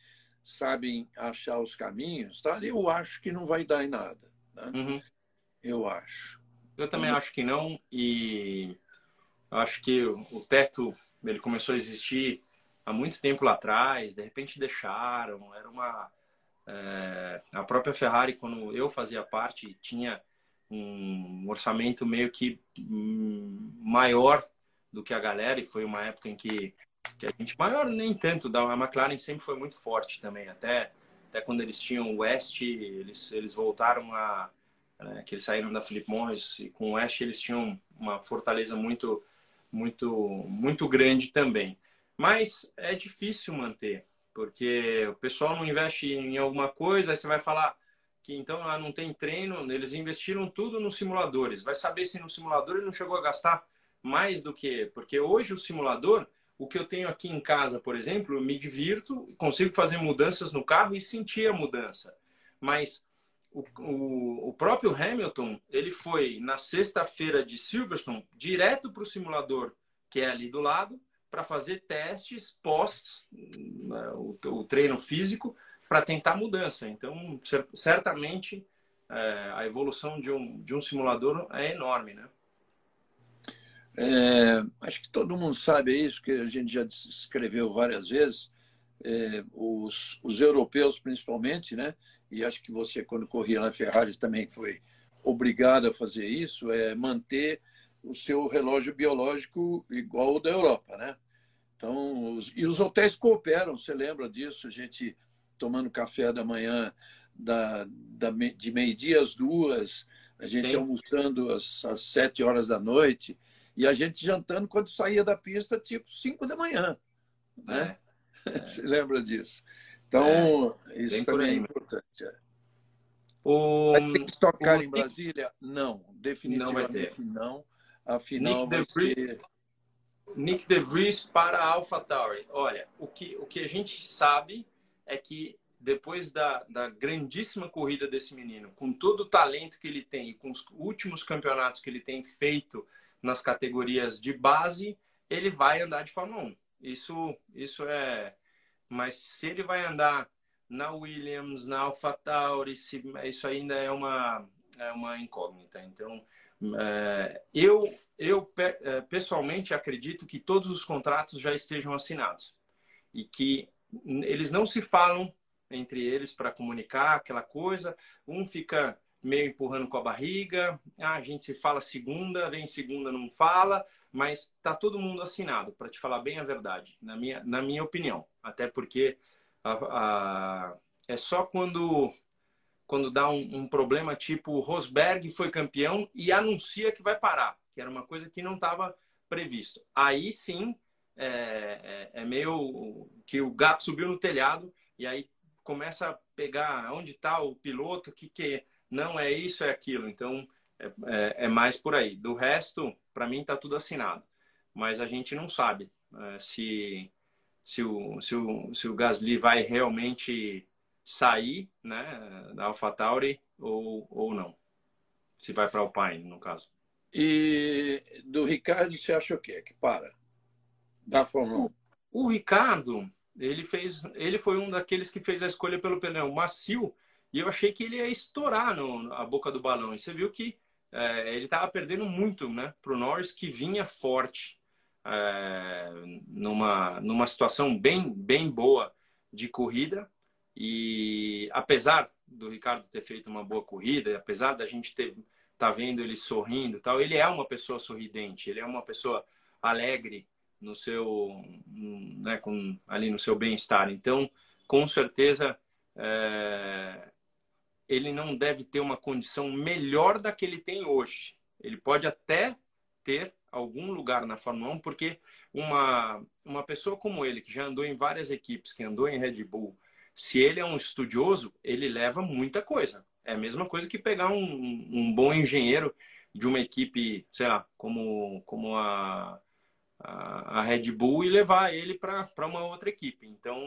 sabem achar os caminhos, tá? eu acho que não vai dar em nada. Né? Uhum. Eu acho. Eu também uhum. acho que não. E acho que o teto ele começou a existir há muito tempo lá atrás. De repente deixaram. Era uma é, a própria Ferrari quando eu fazia parte tinha um orçamento meio que hum, maior do que a galera e foi uma época em que, que a gente maior nem tanto da McLaren sempre foi muito forte também até até quando eles tinham o West eles eles voltaram a né, que eles saíram da Philip Morris e com o West eles tinham uma fortaleza muito muito muito grande também mas é difícil manter porque o pessoal não investe em alguma coisa aí você vai falar que então lá não tem treino, eles investiram tudo nos simuladores. Vai saber se no simulador ele não chegou a gastar mais do que. Porque hoje o simulador, o que eu tenho aqui em casa, por exemplo, eu me divirto, consigo fazer mudanças no carro e sentir a mudança. Mas o, o, o próprio Hamilton, ele foi na sexta-feira de Silverstone direto para o simulador, que é ali do lado, para fazer testes pós né, o, o treino físico para tentar mudança. Então, certamente, é, a evolução de um, de um simulador é enorme, né? É, acho que todo mundo sabe isso, que a gente já escreveu várias vezes. É, os, os europeus, principalmente, né? E acho que você, quando corria na Ferrari, também foi obrigado a fazer isso, é manter o seu relógio biológico igual ao da Europa, né? Então, os, e os hotéis cooperam, você lembra disso? A gente tomando café da manhã da, da de meio-dia às duas, a gente Sim. almoçando às, às sete horas da noite. E a gente jantando quando saía da pista, tipo 5 da manhã. Né? É. Você lembra disso? Então, é. isso também é importante. É. O... Vai ter que tocar o... em Brasília? Não, definitivamente não. não. Afinal, Nick vai ter... Nick DeVries para a AlphaTauri. Olha, o que, o que a gente sabe é que depois da, da grandíssima corrida desse menino, com todo o talento que ele tem e com os últimos campeonatos que ele tem feito nas categorias de base, ele vai andar de Fórmula 1. Isso, isso é. Mas se ele vai andar na Williams, na AlphaTauri, se, isso ainda é uma, é uma incógnita. Então, é, eu, eu é, pessoalmente acredito que todos os contratos já estejam assinados e que eles não se falam entre eles para comunicar aquela coisa. Um fica meio empurrando com a barriga. Ah, a gente se fala segunda, vem segunda, não fala, mas tá todo mundo assinado, para te falar bem a verdade, na minha, na minha opinião. Até porque a, a, é só quando quando dá um, um problema tipo Rosberg foi campeão e anuncia que vai parar, que era uma coisa que não estava previsto. Aí sim é, é, é meio que o gato subiu no telhado e aí começa a pegar onde está o piloto, que que não é isso, é aquilo. Então, é, é, é mais por aí. Do resto, para mim, está tudo assinado. Mas a gente não sabe é, se, se, o, se, o, se o Gasly vai realmente sair né, da AlphaTauri ou, ou não. Se vai para Alpine, no caso. E do Ricardo, você acha o quê? Que para? Da Fórmula 1? O, Ricardo, ele fez, ele foi um daqueles que fez a escolha pelo pneu macio e eu achei que ele ia estourar no, a boca do balão. E você viu que é, ele estava perdendo muito né, para o Norris, que vinha forte é, numa, numa situação bem, bem boa de corrida. E apesar do Ricardo ter feito uma boa corrida, apesar da gente ter tá vendo ele sorrindo, tal, ele é uma pessoa sorridente, ele é uma pessoa alegre no seu, né, com, ali no seu bem-estar. Então, com certeza, é, ele não deve ter uma condição melhor da que ele tem hoje. Ele pode até ter algum lugar na Fórmula 1, porque uma, uma pessoa como ele, que já andou em várias equipes, que andou em Red Bull, se ele é um estudioso, ele leva muita coisa. É a mesma coisa que pegar um, um bom engenheiro de uma equipe, sei lá, como, como a, a, a Red Bull e levar ele para uma outra equipe. Então,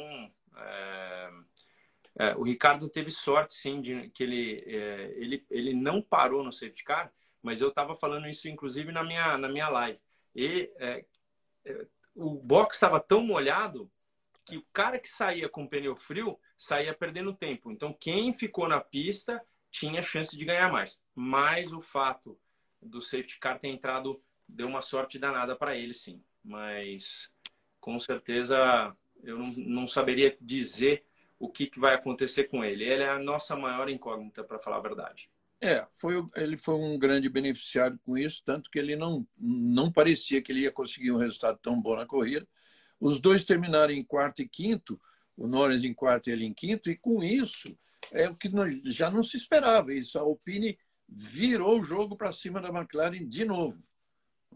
é, é, o Ricardo teve sorte, sim, de que ele, é, ele, ele não parou no safety car, mas eu estava falando isso, inclusive, na minha, na minha live. E é, é, o box estava tão molhado que o cara que saía com pneu frio saía perdendo tempo. Então, quem ficou na pista tinha chance de ganhar mais. Mas o fato do safety car ter entrado deu uma sorte danada para ele, sim. Mas com certeza eu não, não saberia dizer o que, que vai acontecer com ele. Ele é a nossa maior incógnita, para falar a verdade. É, foi, ele foi um grande beneficiário com isso, tanto que ele não, não parecia que ele ia conseguir um resultado tão bom na corrida. Os dois terminaram em quarto e quinto, o Norris em quarto e ele em quinto, e com isso é o que já não se esperava. Isso, a Alpine virou o jogo para cima da McLaren de novo.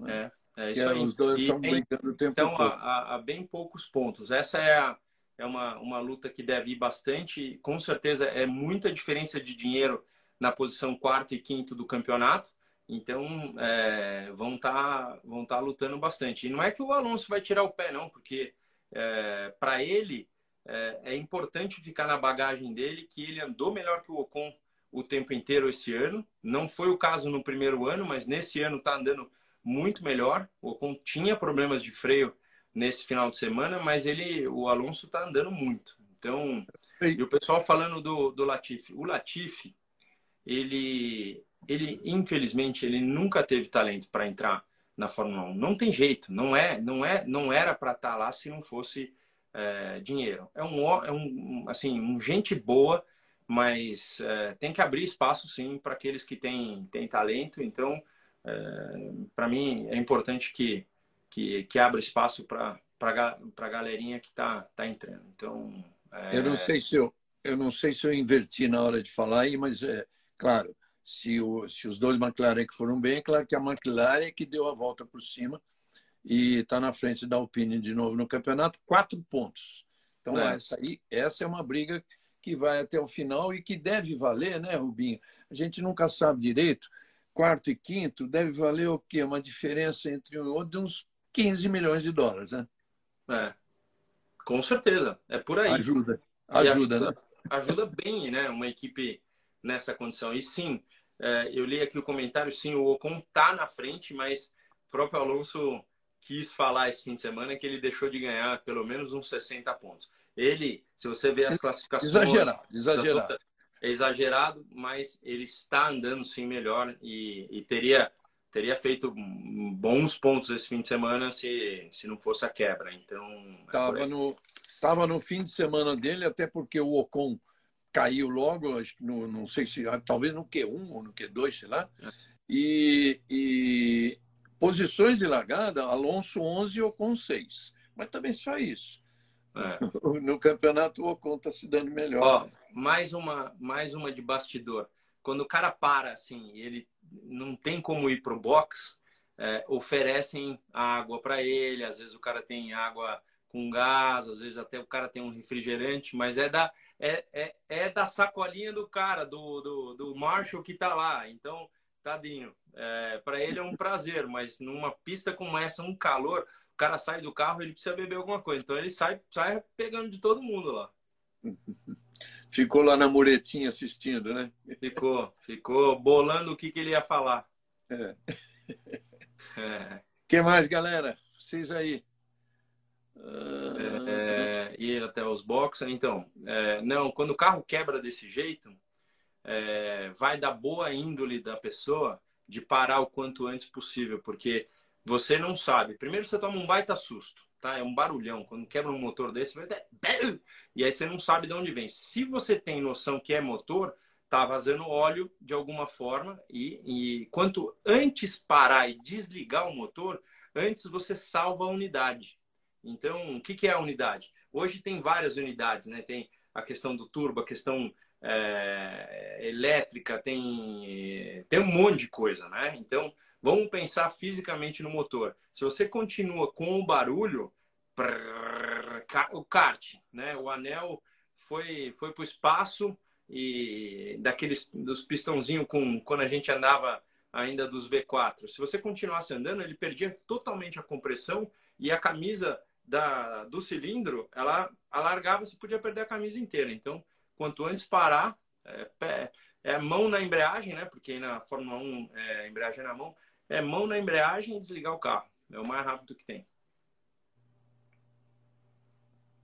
É, é isso aí. Os dois e estão brincando o tempo então, todo. Então, há bem poucos pontos. Essa é a, é uma, uma luta que deve ir bastante. Com certeza é muita diferença de dinheiro na posição quarto e quinto do campeonato. Então é, vão estar tá, vão tá lutando bastante. E não é que o Alonso vai tirar o pé, não, porque é, para ele é, é, importante ficar na bagagem dele que ele andou melhor que o Ocon o tempo inteiro esse ano. Não foi o caso no primeiro ano, mas nesse ano está andando muito melhor. O Ocon tinha problemas de freio nesse final de semana, mas ele, o Alonso está andando muito. Então, e o pessoal falando do, do Latifi. O Latifi, ele, ele infelizmente, ele nunca teve talento para entrar na Fórmula 1. Não tem jeito, não é, não é, não era para estar tá lá se não fosse é, dinheiro. É um, é um, assim, um gente boa, mas é, tem que abrir espaço sim para aqueles que têm, têm talento. Então, é, para mim é importante que que, que abra espaço para a galerinha que está tá entrando. Então, é... eu não sei se eu eu não sei se eu inverti na hora de falar aí, mas é claro, se, o, se os dois McLaren que foram bem, é claro que a McLaren é que deu a volta por cima e está na frente da Alpine de novo no campeonato, quatro pontos. Então é. essa aí, essa é uma briga que vai até o final e que deve valer, né, Rubinho? A gente nunca sabe direito. Quarto e quinto deve valer o quê? Uma diferença entre um outro de uns 15 milhões de dólares, né? É, com certeza. É por aí. Ajuda. Ajuda, ajuda, né? Ajuda bem, né? Uma equipe nessa condição. E sim, é, eu li aqui o comentário, sim, o Ocon tá na frente, mas o próprio Alonso quis falar esse fim de semana que ele deixou de ganhar pelo menos uns 60 pontos. Ele, se você ver as classificações... Exagerado, exagerado. É exagerado, mas ele está andando sim melhor e, e teria teria feito bons pontos esse fim de semana se, se não fosse a quebra. Então. Estava é no, tava no fim de semana dele, até porque o Ocon caiu logo, acho que no, não sei se. Talvez no Q1 ou no Q2, sei lá. É. E, e posições de largada, Alonso 11 e Ocon 6. Mas também só isso. É. No campeonato, o Ocon está se dando melhor. Ó, mais, uma, mais uma de bastidor. Quando o cara para, assim, ele não tem como ir para o box, é, oferecem água para ele. Às vezes o cara tem água com gás, às vezes até o cara tem um refrigerante, mas é da, é, é, é da sacolinha do cara, do, do, do Marshall que está lá. Então, tadinho, é, para ele é um prazer, mas numa pista como essa, um calor, o cara sai do carro, ele precisa beber alguma coisa. Então ele sai, sai pegando de todo mundo lá. Ficou lá na muretinha assistindo, né? Ficou, ficou bolando o que, que ele ia falar. É. é. que mais, galera? Vocês aí. É, ir até os boxes. Então, é, não, quando o carro quebra desse jeito, é, vai da boa índole da pessoa de parar o quanto antes possível, porque você não sabe. Primeiro você toma um baita susto tá? É um barulhão. Quando quebra um motor desse, vai... e aí você não sabe de onde vem. Se você tem noção que é motor, tá vazando óleo de alguma forma e, e quanto antes parar e desligar o motor, antes você salva a unidade. Então, o que, que é a unidade? Hoje tem várias unidades, né? Tem a questão do turbo, a questão é, elétrica, tem, tem um monte de coisa, né? Então, Vamos pensar fisicamente no motor. Se você continua com o barulho, o kart, né? O anel foi foi para o espaço e daqueles dos pistãozinhos com quando a gente andava ainda dos V4. Se você continuasse andando, ele perdia totalmente a compressão e a camisa da, do cilindro, ela alargava, você podia perder a camisa inteira. Então, quanto antes parar, é, é mão na embreagem, né? Porque na Fórmula 1 é embreagem na mão, é mão na embreagem e desligar o carro. É o mais rápido que tem.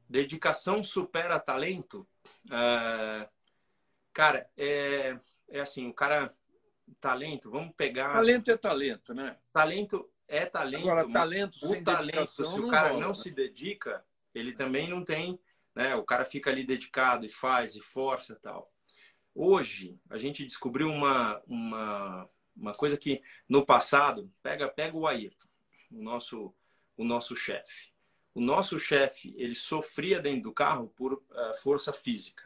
Dedicação supera talento? É, cara, é, é assim, o cara talento, vamos pegar. Talento é talento, né? Talento é talento. Agora, talento o talento, se o cara rola, não né? se dedica, ele também não tem, né? O cara fica ali dedicado e faz e força e tal. Hoje, a gente descobriu uma, uma, uma coisa que no passado, pega, pega o Ayrton, o nosso, o nosso chefe. O nosso chefe, ele sofria dentro do carro por uh, força física.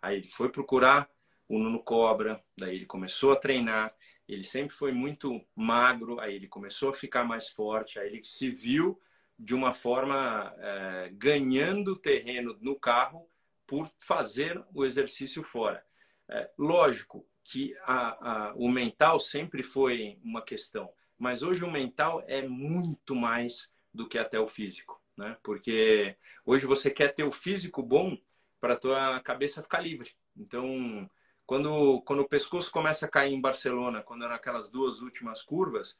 Aí ele foi procurar o Nuno Cobra, daí ele começou a treinar, ele sempre foi muito magro, aí ele começou a ficar mais forte, aí ele se viu de uma forma é, ganhando terreno no carro por fazer o exercício fora. É, lógico que a, a, o mental sempre foi uma questão, mas hoje o mental é muito mais do que até o físico, né? Porque hoje você quer ter o físico bom para tua cabeça ficar livre. Então, quando, quando o pescoço começa a cair em Barcelona, quando eram aquelas duas últimas curvas,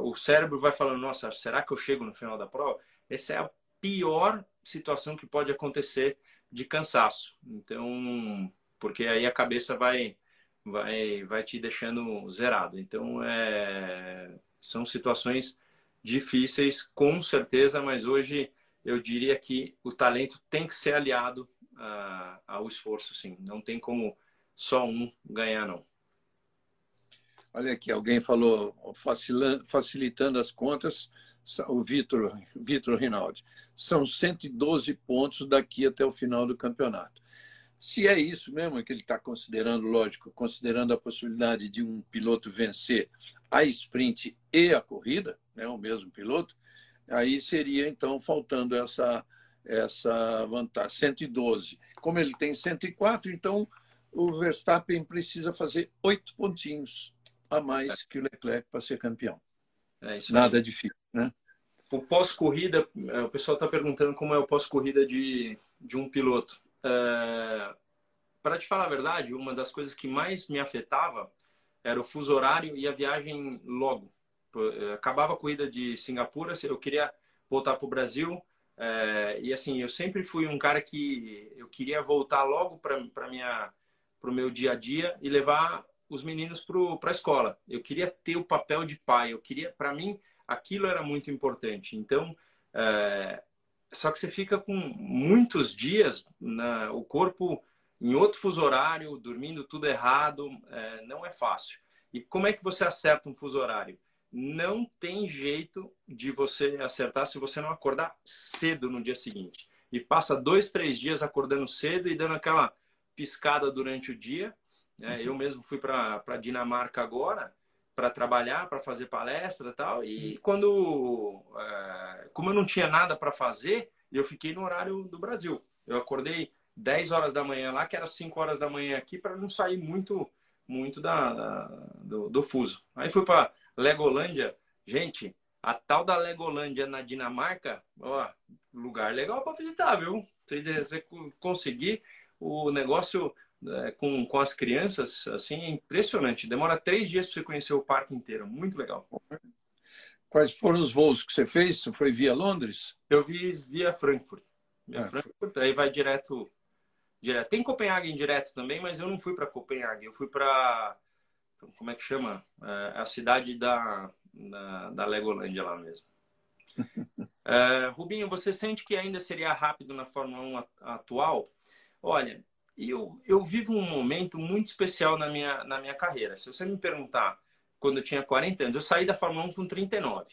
o cérebro vai falando: Nossa, será que eu chego no final da prova? Essa é a pior situação que pode acontecer de cansaço. Então, porque aí a cabeça vai vai vai te deixando zerado. Então, é, são situações difíceis, com certeza, mas hoje eu diria que o talento tem que ser aliado uh, ao esforço, sim. Não tem como só um ganhar, não. Olha aqui, alguém falou facilitando as contas, o Vitor, Vitor Rinaldi. São 112 pontos daqui até o final do campeonato. Se é isso mesmo que ele está considerando, lógico, considerando a possibilidade de um piloto vencer a sprint e a corrida, né, o mesmo piloto, aí seria então faltando essa essa vantagem, 112. Como ele tem 104, então o Verstappen precisa fazer oito pontinhos a mais que o Leclerc para ser campeão. É Nada difícil, né? O pós-corrida, é, o pessoal está perguntando como é o pós-corrida de, de um piloto. É, para te falar a verdade, uma das coisas que mais me afetava era o fuso horário e a viagem logo. Acabava a corrida de Singapura, eu queria voltar para o Brasil, é, e assim, eu sempre fui um cara que eu queria voltar logo para minha para o meu dia a dia e levar os meninos para a escola. Eu queria ter o papel de pai. Eu queria, para mim, aquilo era muito importante. Então, é, só que você fica com muitos dias na, o corpo em outro fuso horário, dormindo tudo errado, é, não é fácil. E como é que você acerta um fuso horário? não tem jeito de você acertar se você não acordar cedo no dia seguinte. E passa dois, três dias acordando cedo e dando aquela piscada durante o dia. Né? Uhum. Eu mesmo fui para Dinamarca agora para trabalhar, para fazer palestra e tal. E uhum. quando, é, como eu não tinha nada para fazer, eu fiquei no horário do Brasil. Eu acordei 10 horas da manhã lá, que era 5 horas da manhã aqui, para não sair muito muito da, da do, do, fuso. Aí fui para Legolândia, gente, a tal da Legolândia na Dinamarca, ó, lugar legal para visitar, viu? Se você conseguir o negócio é, com, com as crianças, assim, é impressionante. Demora três dias para você conhecer o parque inteiro. Muito legal. Quais foram os voos que você fez? Você foi via Londres? Eu fiz via Frankfurt. Via ah, Frankfurt, aí vai direto, direto. Tem Copenhague direto também, mas eu não fui para Copenhague. Eu fui para como é que chama? É a cidade da, da, da Legolândia lá mesmo. é, Rubinho, você sente que ainda seria rápido na Fórmula 1 atual? Olha, eu, eu vivo um momento muito especial na minha, na minha carreira. Se você me perguntar, quando eu tinha 40 anos, eu saí da Fórmula 1 com 39.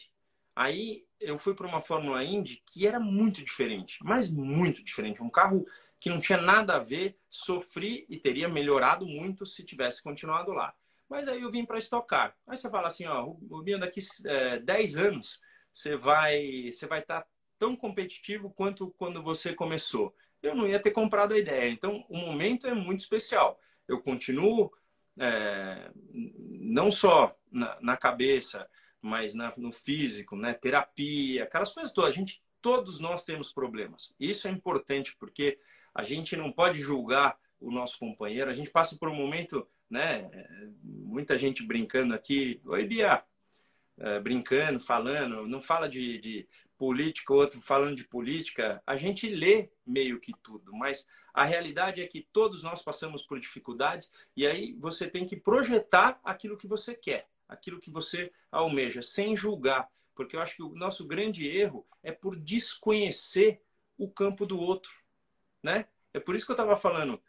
Aí eu fui para uma Fórmula Indy que era muito diferente, mas muito diferente. Um carro que não tinha nada a ver, sofri e teria melhorado muito se tivesse continuado lá. Mas aí eu vim para estocar. Aí você fala assim, ó, Rubinho, daqui é, 10 anos você vai você vai estar tá tão competitivo quanto quando você começou. Eu não ia ter comprado a ideia. Então, o momento é muito especial. Eu continuo é, não só na, na cabeça, mas na, no físico, né? Terapia, aquelas coisas todas. A gente, todos nós temos problemas. Isso é importante porque a gente não pode julgar o nosso companheiro. A gente passa por um momento, né? Muita gente brincando aqui. Oi, Bia. É, brincando, falando, não fala de, de política, outro falando de política. A gente lê meio que tudo, mas a realidade é que todos nós passamos por dificuldades e aí você tem que projetar aquilo que você quer, aquilo que você almeja, sem julgar. Porque eu acho que o nosso grande erro é por desconhecer o campo do outro, né? É por isso que eu estava falando.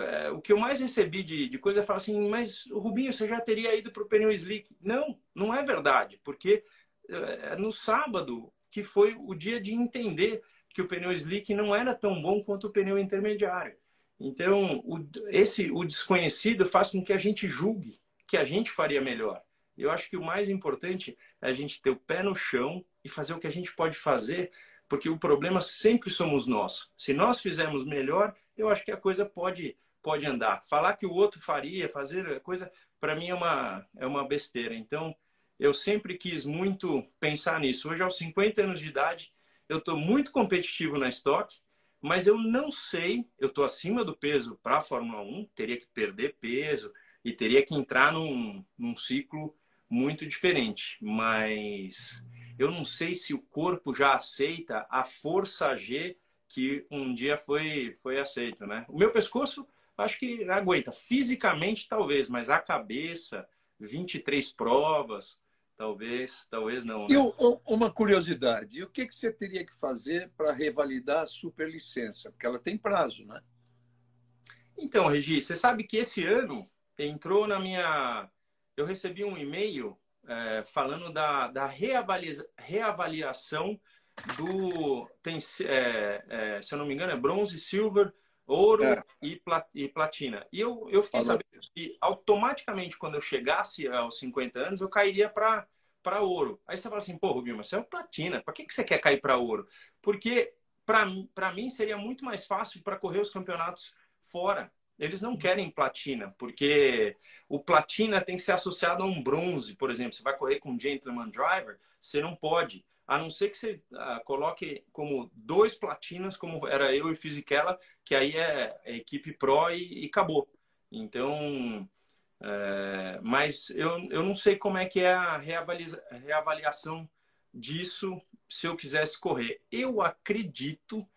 É, o que eu mais recebi de, de coisa é falar assim, mas Rubinho, você já teria ido para o pneu slick? Não, não é verdade, porque é, no sábado, que foi o dia de entender que o pneu slick não era tão bom quanto o pneu intermediário. Então, o, esse o desconhecido faz com que a gente julgue que a gente faria melhor. Eu acho que o mais importante é a gente ter o pé no chão e fazer o que a gente pode fazer, porque o problema sempre somos nós. Se nós fizermos melhor, eu acho que a coisa pode pode andar. Falar que o outro faria, fazer coisa, para mim é uma é uma besteira. Então, eu sempre quis muito pensar nisso. Hoje, aos 50 anos de idade, eu estou muito competitivo na estoque, mas eu não sei, eu estou acima do peso para a Fórmula 1, teria que perder peso e teria que entrar num, num ciclo muito diferente. Mas eu não sei se o corpo já aceita a força G que um dia foi, foi aceito, né? O meu pescoço, acho que aguenta. Fisicamente, talvez, mas a cabeça, 23 provas, talvez, talvez não. Né? E uma curiosidade, o que, que você teria que fazer para revalidar a superlicença? Porque ela tem prazo, né? Então, Regi, você sabe que esse ano entrou na minha... Eu recebi um e-mail é, falando da, da reavalia... reavaliação do tem é, é, se eu não me engano é bronze, silver, ouro é. e, plat, platina. E eu, eu fiquei Falou. sabendo que automaticamente quando eu chegasse aos 50 anos eu cairia para para ouro. Aí você fala assim, pô, Rubinho, mas você é platina, para que, que você quer cair para ouro? Porque para mim seria muito mais fácil para correr os campeonatos fora. Eles não querem platina, porque o platina tem que ser associado a um bronze, por exemplo. Você vai correr com um gentleman driver, você não pode a não ser que você ah, coloque como dois platinas, como era eu e Fisichella, que aí é, é equipe pro e, e acabou. Então, é, mas eu, eu não sei como é que é a reavaliação disso se eu quisesse correr. Eu acredito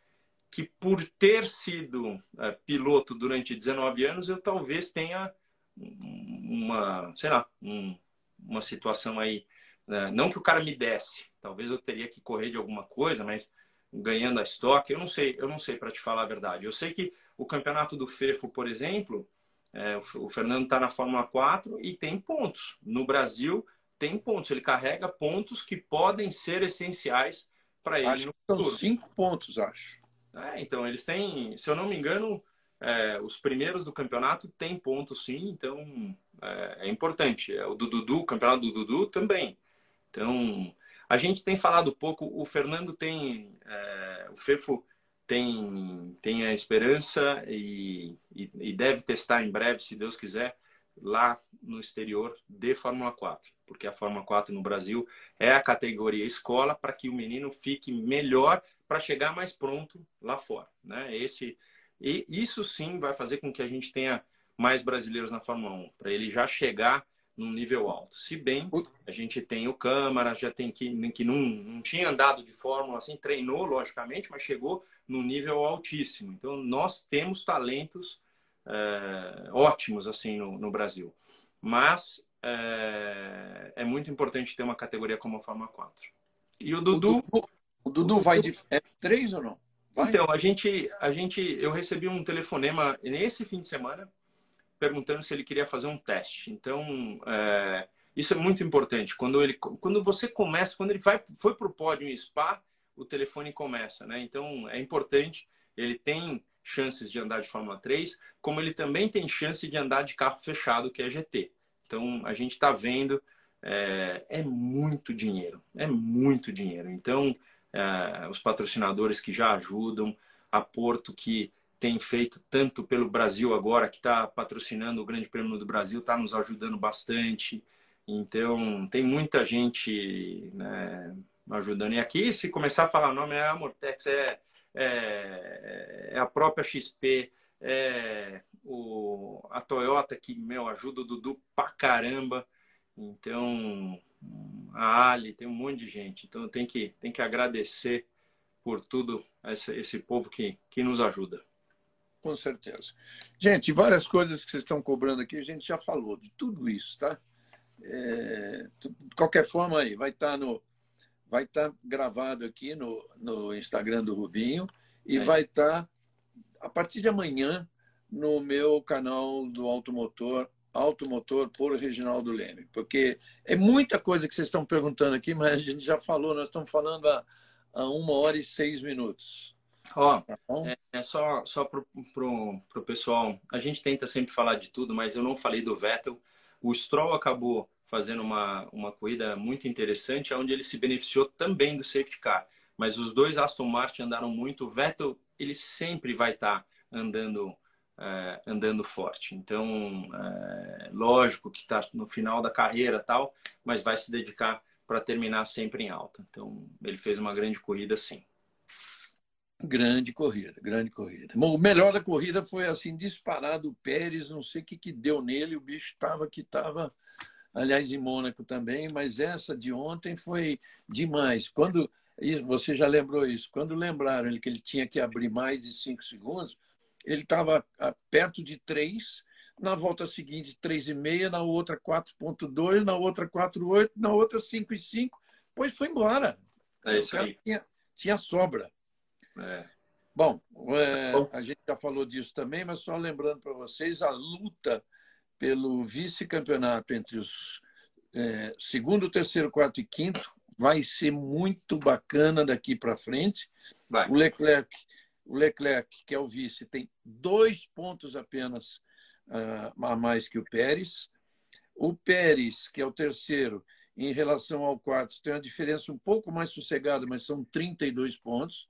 que por ter sido é, piloto durante 19 anos, eu talvez tenha uma, sei lá, um, uma situação aí? Não que o cara me desse, talvez eu teria que correr de alguma coisa, mas ganhando a estoque, eu não sei, eu não sei para te falar a verdade. Eu sei que o campeonato do FEFO, por exemplo, é, o Fernando está na Fórmula 4 e tem pontos. No Brasil, tem pontos. Ele carrega pontos que podem ser essenciais para ele acho no futuro. São cinco pontos, acho. É, então, eles têm, se eu não me engano, é, os primeiros do campeonato têm pontos sim, então é, é importante. É, o do Dudu, o campeonato do Dudu também. Então, a gente tem falado pouco, o Fernando tem, é, o FEFO tem, tem a esperança e, e, e, deve testar em breve, se Deus quiser, lá no exterior de Fórmula 4, porque a Fórmula 4 no Brasil é a categoria escola para que o menino fique melhor para chegar mais pronto lá fora, né? Esse e isso sim vai fazer com que a gente tenha mais brasileiros na Fórmula 1, para ele já chegar num nível alto. Se bem a gente tem o Câmara, já tem que, que não, não tinha andado de Fórmula assim, treinou logicamente, mas chegou num nível altíssimo. Então nós temos talentos é, ótimos assim no, no Brasil. Mas é, é, muito importante ter uma categoria como a Fórmula 4. E o Dudu. O Dudu, o Dudu vai de F3 ou não? Vai? Então, a gente, a gente, eu recebi um telefonema nesse fim de semana perguntando se ele queria fazer um teste. Então, é, isso é muito importante. Quando, ele, quando você começa, quando ele vai, foi para o pódio em Spa, o telefone começa. Né? Então, é importante. Ele tem chances de andar de Fórmula 3, como ele também tem chance de andar de carro fechado, que é GT. Então, a gente está vendo, é, é, muito dinheiro, é muito dinheiro. Então, é, os patrocinadores que já ajudam, a Porto que tem feito tanto pelo Brasil agora, que está patrocinando o Grande Prêmio do Brasil, está nos ajudando bastante. Então, tem muita gente né, ajudando. E aqui, se começar a falar nome, é a Mortex, é, é, é a própria XP, é o, a Toyota que, meu, ajuda o Dudu pra caramba. Então, a Ali, tem um monte de gente. Então, tem que, tem que agradecer por tudo esse, esse povo que, que nos ajuda. Com certeza. Gente, várias coisas que vocês estão cobrando aqui, a gente já falou de tudo isso, tá? É, de qualquer forma aí, vai estar tá no vai estar tá gravado aqui no, no Instagram do Rubinho e é. vai estar tá, a partir de amanhã no meu canal do Automotor, Automotor por Reginaldo Leme, porque é muita coisa que vocês estão perguntando aqui, mas a gente já falou, nós estamos falando há, há uma hora e seis minutos. Ó, oh, é, é, só, só pro, pro, pro pessoal, a gente tenta sempre falar de tudo, mas eu não falei do Vettel. O Stroll acabou fazendo uma, uma corrida muito interessante, onde ele se beneficiou também do safety car. Mas os dois Aston Martin andaram muito. O Vettel, ele sempre vai estar tá andando é, andando forte. Então, é, lógico que está no final da carreira tal, mas vai se dedicar para terminar sempre em alta. Então, ele fez uma grande corrida, sim. Grande corrida, grande corrida. o melhor da corrida foi assim disparado o Pérez, não sei o que, que deu nele, o bicho estava que estava, aliás, em Mônaco também, mas essa de ontem foi demais. Quando você já lembrou isso? Quando lembraram que ele tinha que abrir mais de cinco segundos, ele estava ah, perto de 3, na volta seguinte 3,5, na outra 4,2, na outra 4,8, na outra 5,5, pois foi embora. É isso aí. Tinha, tinha sobra. É. Bom, é, a gente já falou disso também, mas só lembrando para vocês, a luta pelo vice-campeonato entre os é, segundo, terceiro, quarto e quinto vai ser muito bacana daqui para frente. Vai. O Leclerc o Leclerc, que é o vice, tem dois pontos apenas uh, a mais que o Pérez. O Pérez, que é o terceiro, em relação ao quarto, tem uma diferença um pouco mais sossegada, mas são 32 pontos.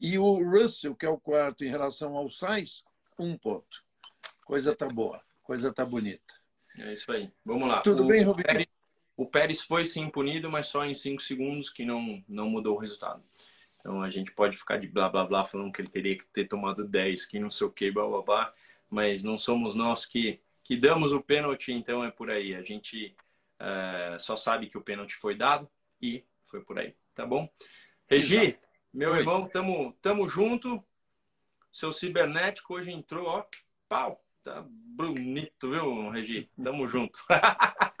E o Russell, que é o quarto, em relação ao Sainz, um ponto. Coisa tá boa, coisa tá bonita. É isso aí. Vamos lá. Tudo o bem, Rubinho? Pérez, o Pérez foi sim punido, mas só em cinco segundos, que não, não mudou o resultado. Então a gente pode ficar de blá blá blá falando que ele teria que ter tomado 10, que não sei o que, blá blá blá, mas não somos nós que, que damos o pênalti, então é por aí. A gente uh, só sabe que o pênalti foi dado e foi por aí, tá bom? Regi, Exato. Meu Oi. irmão, tamo, tamo junto. Seu cibernético hoje entrou, ó, pau. Tá bonito, viu, Regi? Tamo junto.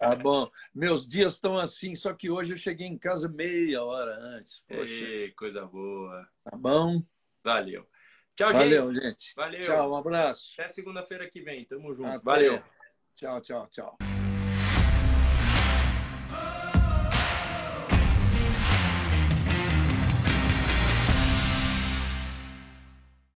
Tá bom. Meus dias estão assim, só que hoje eu cheguei em casa meia hora antes. Poxa. Ei, coisa boa. Tá bom? Valeu. Tchau, Valeu, gente. gente. Valeu. Tchau, um abraço. Até segunda-feira que vem. Tamo junto. Até. Valeu. Tchau, tchau, tchau.